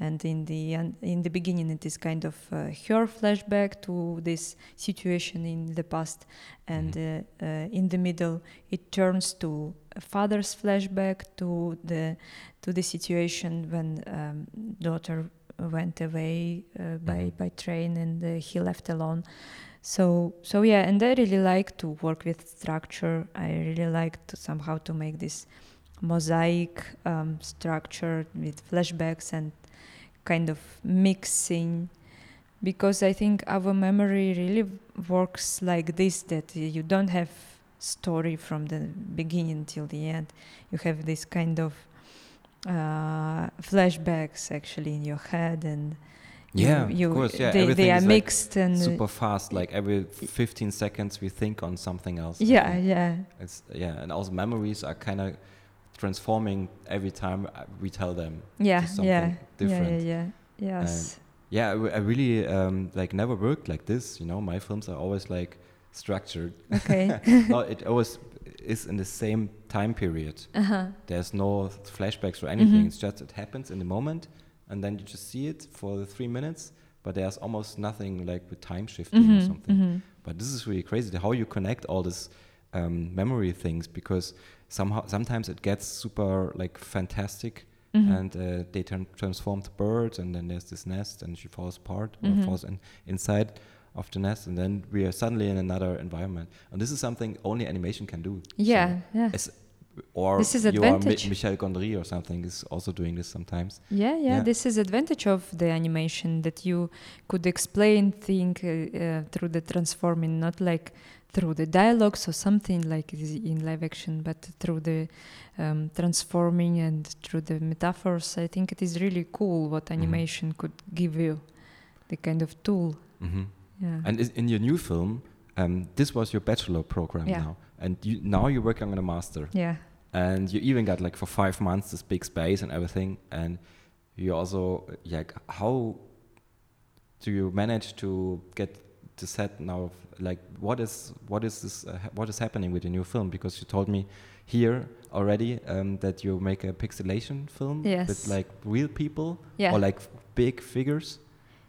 and in the in the beginning it is kind of uh, her flashback to this situation in the past, and uh, uh, in the middle it turns to a father's flashback to the to the situation when um, daughter went away uh, by Mhm. by train and uh, he left alone. So so yeah, and I really like to work with structure. I really like to somehow to make this mosaic um, structure with flashbacks and kind of mixing because I think our memory really works like this that you don't have story from the beginning till the end you have this kind of uh, flashbacks actually in your head and Yeah, you, of course. Yeah, they, everything they are is like mixed and uh, super fast. Like every 15 seconds, we think on something else. Yeah yeah It's yeah, and also memories are kind of transforming every time we tell them. yeah something yeah different. yeah yeah yes Yeah, I, really um, like never worked like this. You know, my films are always like structured. okay (laughs) (laughs) no, it always is in the same time period. uh-huh There's no flashbacks or anything. Mhm. It's just it happens in the moment, and then you just see it for the three minutes. But there's almost nothing like with time shifting or Mhm, something. mhm. But this is really crazy how you connect all this um, memory things because somehow sometimes it gets super like fantastic Mhm. and uh, they turn transform the bird and then there's this nest and she falls apart or Mhm. falls in, inside of the nest and then we are suddenly in another environment and this is something only animation can do. So yeah yeah it's- or This is advantage. Mi- Michel Gondry or something is also doing this sometimes. Yeah, yeah, Yeah. This is advantage of the animation that you could explain thing uh, uh, through the transforming, not like through the dialogues or something like in live action, but through the um, transforming and through the metaphors. I think it is really cool what Mm-hmm. animation could give you, the kind of tool. hmm Yeah. And is- in your new film, um, this was your bachelor program Yeah. now, and you, now you're working on a master. yeah. and you even got like for five months this big space and everything and you also like how do you manage to get the set now like what is what is this uh, what is happening with the new film because you told me here already um, that you make a pixelation film with like real people Yeah. or like big figures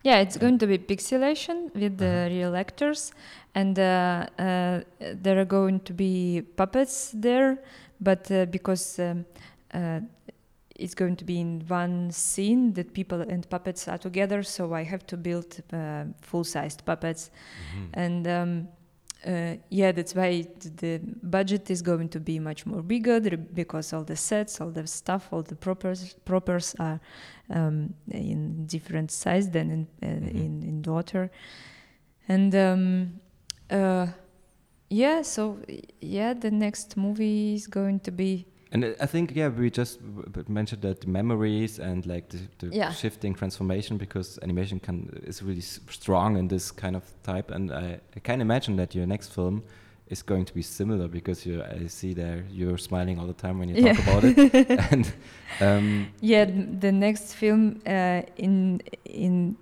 Yeah, it's going to be pixelation with the Uh-huh. real actors, and uh, uh, there are going to be puppets there, but uh, because um, uh, it's going to be in one scene that people and puppets are together, so I have to build uh, full-sized puppets, and um, uh, yeah, that's why th- the budget is going to be much more bigger because all the sets, all the stuff, all the propers propers are um, in different size than in uh, Mhm. in in daughter, and um, uh, yeah, so yeah, the next movie is going to be And I- I think yeah, we just w- w- mentioned that the memories and like the, the Yeah. shifting transformation because animation can is really s- strong in this kind of type, and I, I can imagine that your next film is going to be similar because you I see there you're smiling all the time when you talk about it, (laughs) (laughs) and um, yeah the next film uh, in in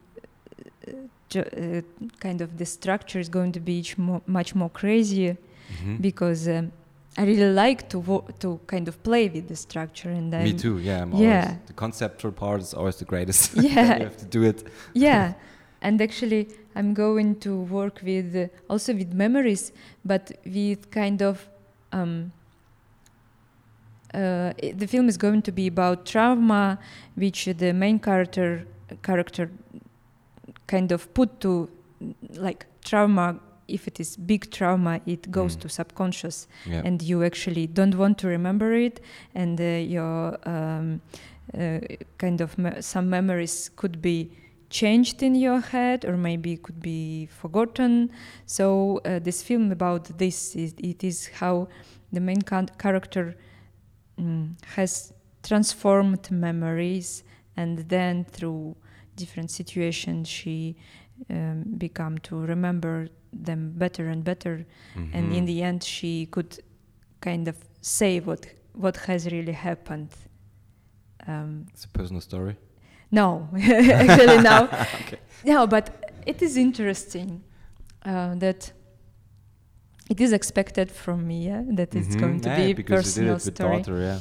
uh, uh, kind of the structure is going to be much more, much more crazier mhm. because um, I really like to wo- to kind of play with the structure and then. me too. Yeah, I'm yeah. always, the conceptual part is always the greatest. (laughs) Yeah. you have to do it. (laughs) yeah and actually i'm going to work with uh, also with memories but with kind of um, uh, the film is going to be about trauma which the main character character kind of put to like trauma if it is big trauma it goes Mm. to subconscious Yeah. and you actually don't want to remember it and uh, your um, uh, kind of me- some memories could be changed in your head or maybe could be forgotten so uh, this film about this is it is how the main can- character mm, has transformed memories and then through different situations she um, become to remember them better and better and in Mhm. the end she could kind of say what what has really happened um, it's a personal story. no (laughs) actually no (laughs) okay. no but it is interesting uh, that it is expected from me yeah, that it's going to Mm-hmm. Yeah, be because personal you did it with story. daughter, yeah.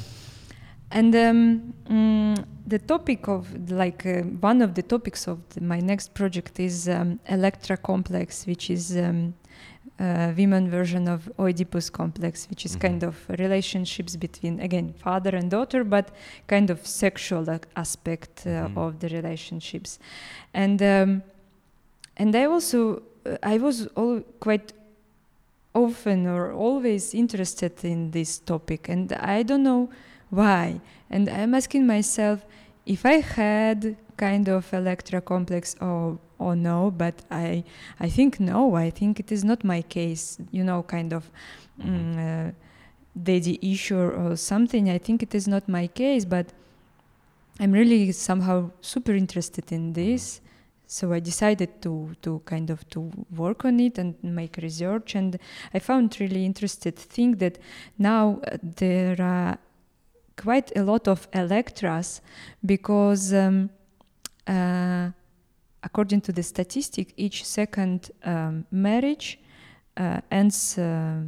And um, mm, the topic of like uh, one of the topics of the, my next project is um, Electra complex, which is um, a women version of Oedipus complex, which is Mhm. kind of relationships between again father and daughter, but kind of sexual aspect uh, Mhm. of the relationships, and um, and I also uh, I was all quite often or always interested in this topic, and I don't know why. And I'm asking myself if I had kind of Electra complex or or no, but I I think no. I think it is not my case. You know, kind of Mhm. mm, uh, daddy issue or something. I think it is not my case, but I'm really somehow super interested in this. So I decided to to kind of to work on it and make research, and I found really interested thing that now uh, there are quite a lot of electras because um, uh, according to the statistic, each second um, marriage uh, ends uh,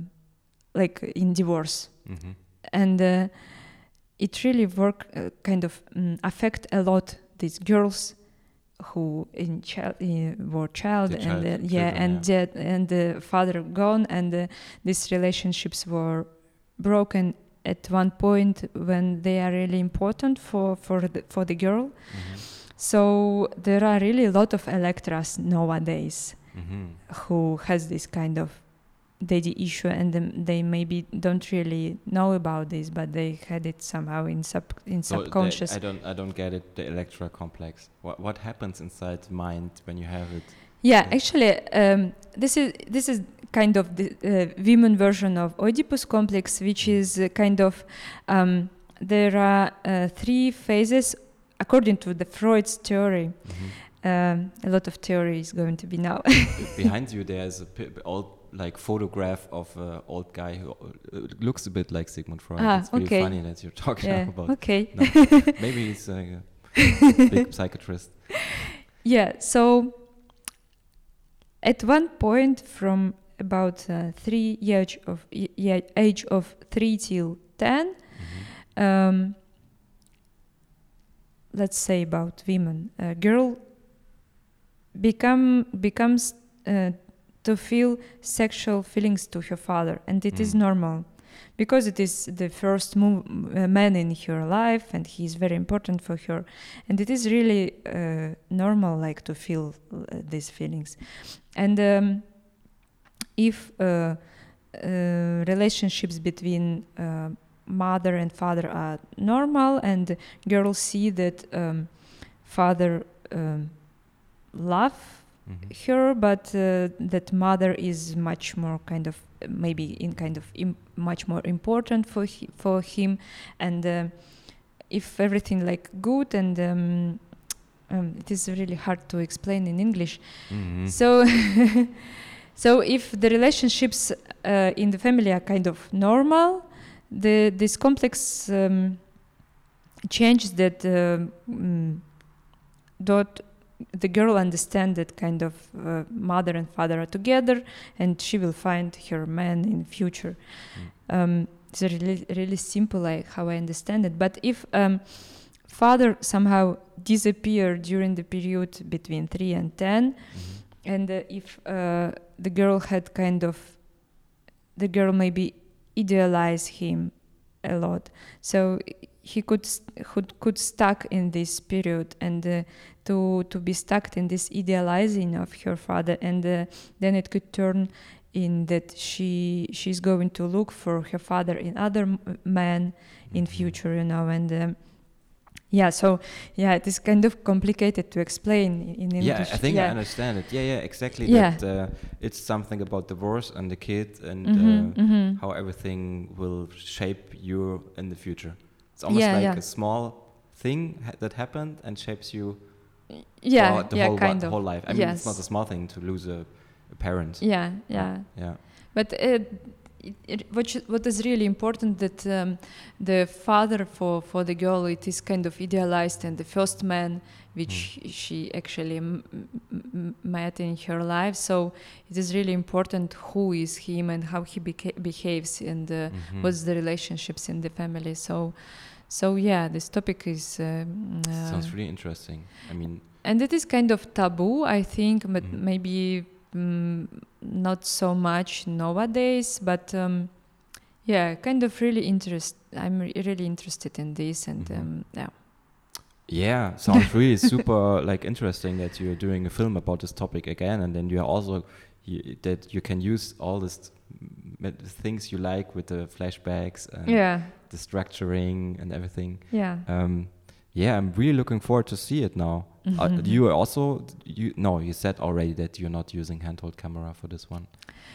like in divorce, Mhm. and uh, it really work uh, kind of mm, affect a lot these girls who in child uh, were child The and child- uh, yeah children, and yeah. and the father gone and uh, these relationships were broken at one point when they are really important for for the, for the girl Mhm. so there are really a lot of electras nowadays Mhm. who has this kind of daddy issue and they maybe don't really know about this but they had it somehow in sub in So the- subconscious I don't, I don't get it. The Electra complex. What, what happens inside the mind when you have it? Yeah, Yeah. actually, um, this is this is kind of the uh, women version of Oedipus complex, which Mm. is uh, kind of um, there are uh, three phases according to the Freud's theory. Mhm. Um, a lot of theory is going to be now. (laughs) Behind you, there's a old like photograph of an old guy who uh, looks a bit like Sigmund Freud. Ah, it's really okay. funny that you're talking yeah. about. Okay. (laughs) No, maybe he's like a big (laughs) psychiatrist. Yeah. So at one point, from about uh, three age of yeah, age of three till 10 Mhm. um, let's say about women a girl become becomes uh, to feel sexual feelings to her father and it is Mm. normal because it is the first move, uh, man in her life and he is very important for her and it is really uh, normal like to feel uh, these feelings and um, if uh, uh, relationships between uh, mother and father are normal and girls see that um, father um, love Mhm. her but uh, that mother is much more kind of maybe in kind of Im- much more important for hi- for him and uh, if everything like good and um, um, it is really hard to explain in english Mhm. so (laughs) so if the relationships uh, in the family are kind of normal the this complex um, changes that um, mm, dot the girl understand that kind of uh, mother and father are together and she will find her man in future. Um, it's really really simple like how i understand it. But if um, father somehow disappeared during the period between 3 and 10 Mhm. And uh, if uh, the girl had kind of the girl maybe idealize him a lot. So he could could, could stuck in this period and uh, to to be stuck in this idealizing of her father. And uh, then it could turn in that she she's going to look for her father in other men in Mhm. future you know. And um, yeah so yeah it is kind of complicated to explain in, in Yeah, english I think I understand it. Yeah, yeah, exactly. Yeah. That uh, it's something about divorce and the kid and Mhm, uh, mhm. how everything will shape you in the future. It's almost Yeah, like yeah. a small thing ha- that happened and shapes you yeah throughout the yeah whole, kind of whole life. I mean, it's not a small thing to lose a, a parent. yeah yeah Yeah. but uh, it, it, what, what is really important that um, the father for, for the girl it is kind of idealized and the first man which Mm. she actually met in her life so it is really important who is him and how he beca- behaves and uh, Mhm. what's the relationships in the family so so yeah this topic is um, uh, Sounds really interesting. I mean, and it is kind of taboo i think but Mhm. maybe mm, not so much nowadays but um, yeah kind of really interest i'm re- really interested in this and Mhm. um, yeah yeah, sounds really (laughs) super like interesting that you're doing a film about this topic again, and then you are also you, that you can use all this m- things you like with the flashbacks and yeah the structuring and everything. yeah Um, yeah, I'm really looking forward to see it now. Uh, Mhm. you also you no, you said already that you're not using handheld camera for this one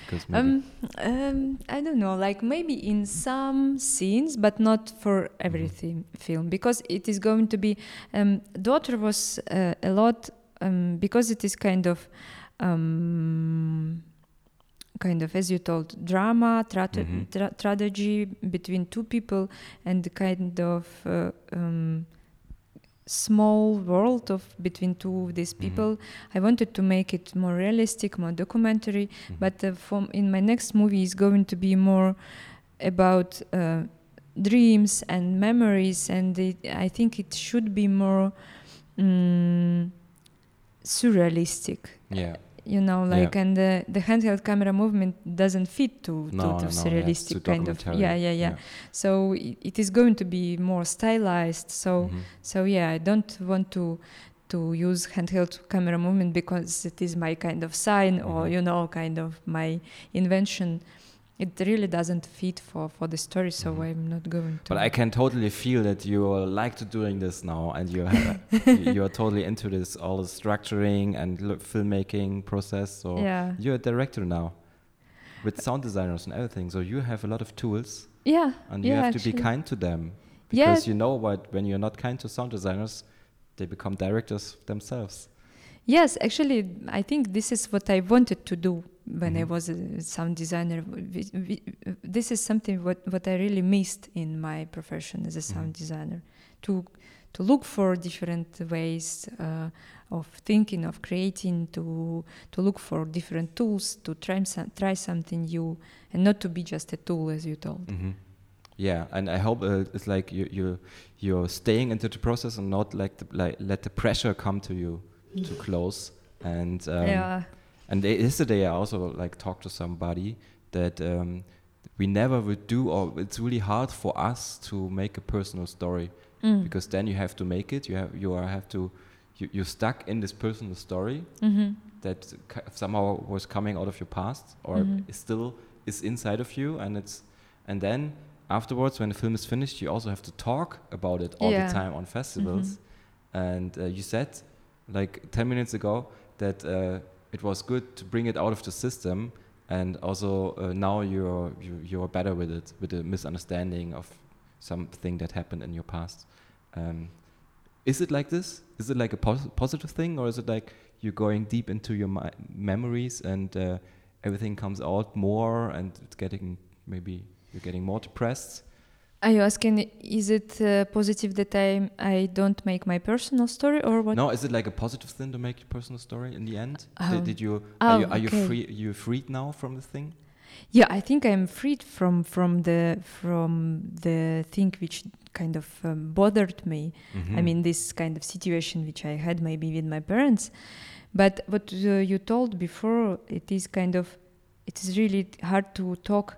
because maybe um, um, I don't know, like maybe in some scenes, but not for everything film, because it is going to be. Um, daughter was uh, a lot um, because it is kind of. Um, kind of as you told drama tra- Mhm. tra- tragedy between two people and the kind of uh, um, small world of between two of these Mhm. people i wanted to make it more realistic more documentary Mhm. but uh, from in my next movie is going to be more about uh, dreams and memories and it, i think it should be more mm, surrealistic yeah. You know Yeah. like and the, the handheld camera movement doesn't fit to, No, to, to no, surrealistic too kind of documentary. yeah yeah yeah so it, it is going to be more stylized so Mhm. so yeah i don't want to to use handheld camera movement because it is my kind of sign or Mhm. you know kind of my invention it really doesn't fit for for the story so Mhm. i'm not going to But I can totally feel that you like to doing this now, and you you (laughs) you are totally into this all the structuring and lo- filmmaking process. So yeah you're a director now, with sound designers and everything. So you have a lot of tools, yeah and you yeah, have to be kind to them Yeah. because you know what when you're not kind to sound designers, they become directors themselves. Yes, actually, I think this is what I wanted to do when I Mhm. was a sound designer. We- we- This is something what, what I really missed in my profession as a sound Mhm. designer to to look for different ways uh, of thinking, of creating, to to look for different tools, to try some, try something new, and not to be just a tool, as you told. hmm Yeah, and I hope uh, it's like you you you're staying into the process and not like the, like let the pressure come to you too close. And um, yeah, and yesterday I also like talked to somebody that um, we never would do, or it's really hard for us to make a personal story mm. because then you have to make it. You have you are, have to you, you're stuck in this personal story hmm that somehow was coming out of your past or Mhm. is still is inside of you and it's and then afterwards when the film is finished you also have to talk about it all Yeah. the time on festivals and uh, you said like 10 minutes ago that uh, it was good to bring it out of the system and also uh, now you're you, you're better with it with the misunderstanding of something that happened in your past. Um, is it like this? Is it like a pos- positive thing or is it like you're going deep into your memories and uh, everything comes out more and it's getting maybe you're getting more depressed Are you asking, is it uh, positive that I I don't make my personal story or what? no is it like a positive thing to make your personal story in the end Oh. did, did you Oh, are you, are you okay. free you freed now from the thing Yeah, I think I'm freed from from the from the thing which kind of um, bothered me. I Mhm. mean, this kind of situation which I had maybe with my parents. But what uh, you told before, it is kind of, it is really hard to talk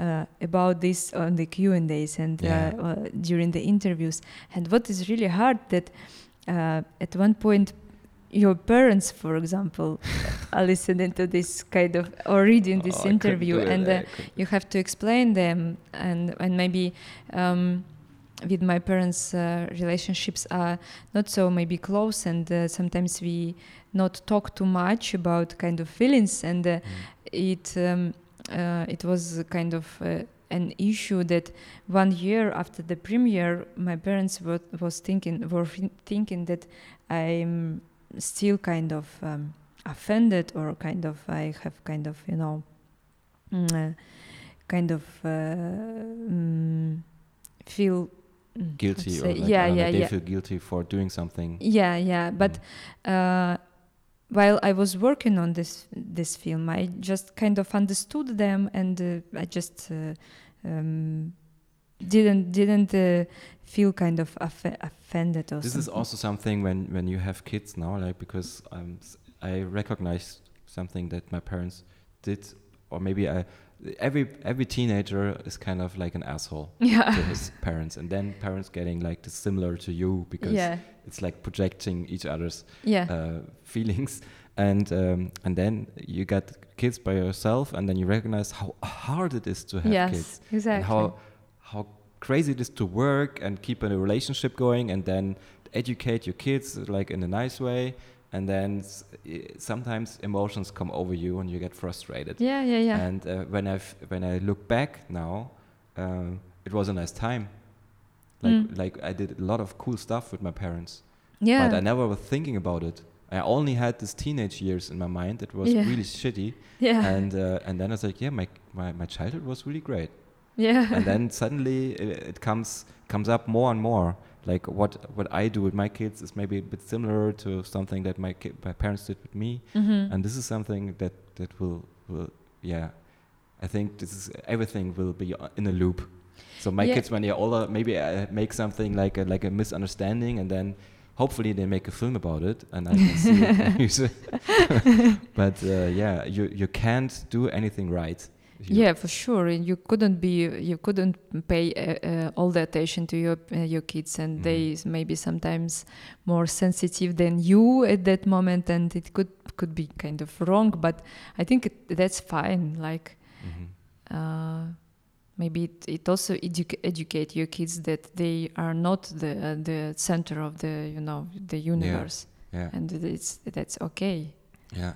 uh, about this on the Q and A's and Yeah. uh, uh, during the interviews. And what is really hard that uh, at one point your parents, for example, (laughs) are listening to this kind of or reading this Oh, interview, and uh, you have to explain them and and maybe um, with my parents uh, relationships are not so maybe close and uh, sometimes we not talk too much about kind of feelings and uh, Mm. it um, uh, it was kind of uh, an issue that one year after the premiere my parents were, was thinking were thinking that i'm still kind of um, offended or kind of i have kind of you know mm, uh, kind of uh, mm, feel mm, guilty or like, yeah know, yeah they yeah feel guilty for doing something. yeah yeah but uh, while I was working on this this film, I just kind of understood them, and uh, I just uh, um, didn't didn't uh, feel kind of offe- offended or This something. is also something when when you have kids now, like because um, s- I recognize something that my parents did, or maybe I. Every every teenager is kind of like an asshole (laughs) yeah. to his parents, and then parents getting like similar to you because yeah. it's like projecting each other's yeah. uh, (laughs) feelings. And um, and then you get kids by yourself and then you recognize how hard it is to have yes kids. Exactly and how how crazy it is to work and keep a relationship going and then educate your kids like in a nice way and then sometimes emotions come over you and you get frustrated yeah yeah yeah and uh, when I when I look back now, um, it was a nice time. Like Mm. like I did a lot of cool stuff with my parents, yeah but I never was thinking about it. I only had these teenage years in my mind that was Yeah. really shitty, (laughs) yeah and uh, and then I was like, yeah, my, my my childhood was really great. yeah and then (laughs) suddenly it, it comes comes up more and more. Like what what I do with my kids is maybe a bit similar to something that my ki- my parents did with me Mhm. and this is something that that will will yeah i think this is everything will be in a loop so my Yeah. kids when they're older maybe i make something like a like a misunderstanding and then hopefully they make a film about it and i can see it it. (laughs) (laughs) but uh, yeah you you can't do anything right yeah for sure and you couldn't be you couldn't pay uh, uh, all the attention to your uh, your kids and Mhm. they maybe sometimes more sensitive than you at that moment and it could could be kind of wrong but i think it, that's fine like Mhm. uh, maybe it, it also educa- educate your kids that they are not the uh, the center of the you know the universe yeah yeah. and it's that's okay yeah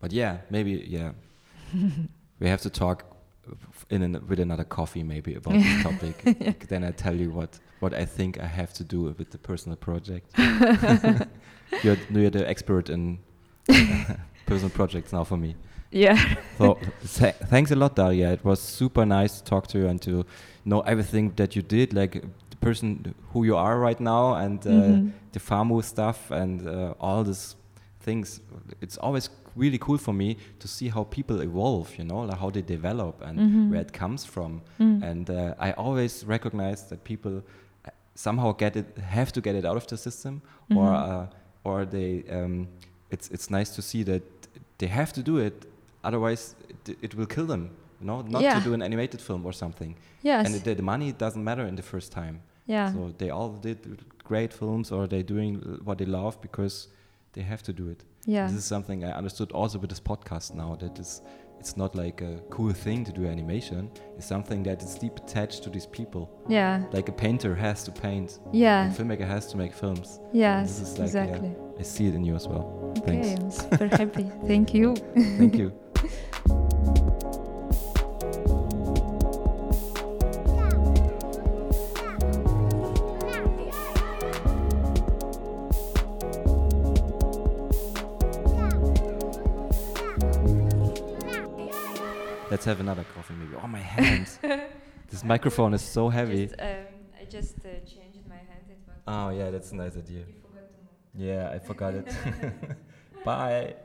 but yeah maybe yeah (laughs) we have to talk in an, with another coffee maybe about this (laughs) topic. Like, then i tell you what what i think i have to do with the personal project. (laughs) You're, you're the expert in (laughs) personal projects now for me. Yeah. So th- thanks a lot daria. It was super nice to talk to you and to know everything that you did like the person who you are right now and uh, Mhm. the FAMU stuff and uh, all these things. It's always really cool for me to see how people evolve, you know, like how they develop and Mhm. where it comes from. Mm. And uh, I always recognize that people uh, somehow get it, have to get it out of the system, or Mhm. uh, or they. Um, it's it's nice to see that they have to do it, otherwise it, it will kill them. You know, not Yeah. to do an animated film or something. yes And the, the money doesn't matter in the first time. yeah So they all did great films, or they're doing what they love because they have to do it. yeah This is something I understood also with this podcast now. That is, it's not like a cool thing to do animation. It's something that is deep attached to these people. yeah Like a painter has to paint, yeah a filmmaker has to make films. yes This is like, yeah, exactly I see it in you as well. okay Thanks. i'm super happy thank you (laughs) Thank you. (laughs) Let's have another coffee, maybe. Oh, my hands. (laughs) this microphone is so heavy. Just, um, I just uh, changed my hand. It Oh, yeah, that's a nice idea. you forgot to move. Yeah, I forgot it. (laughs) (laughs) Bye.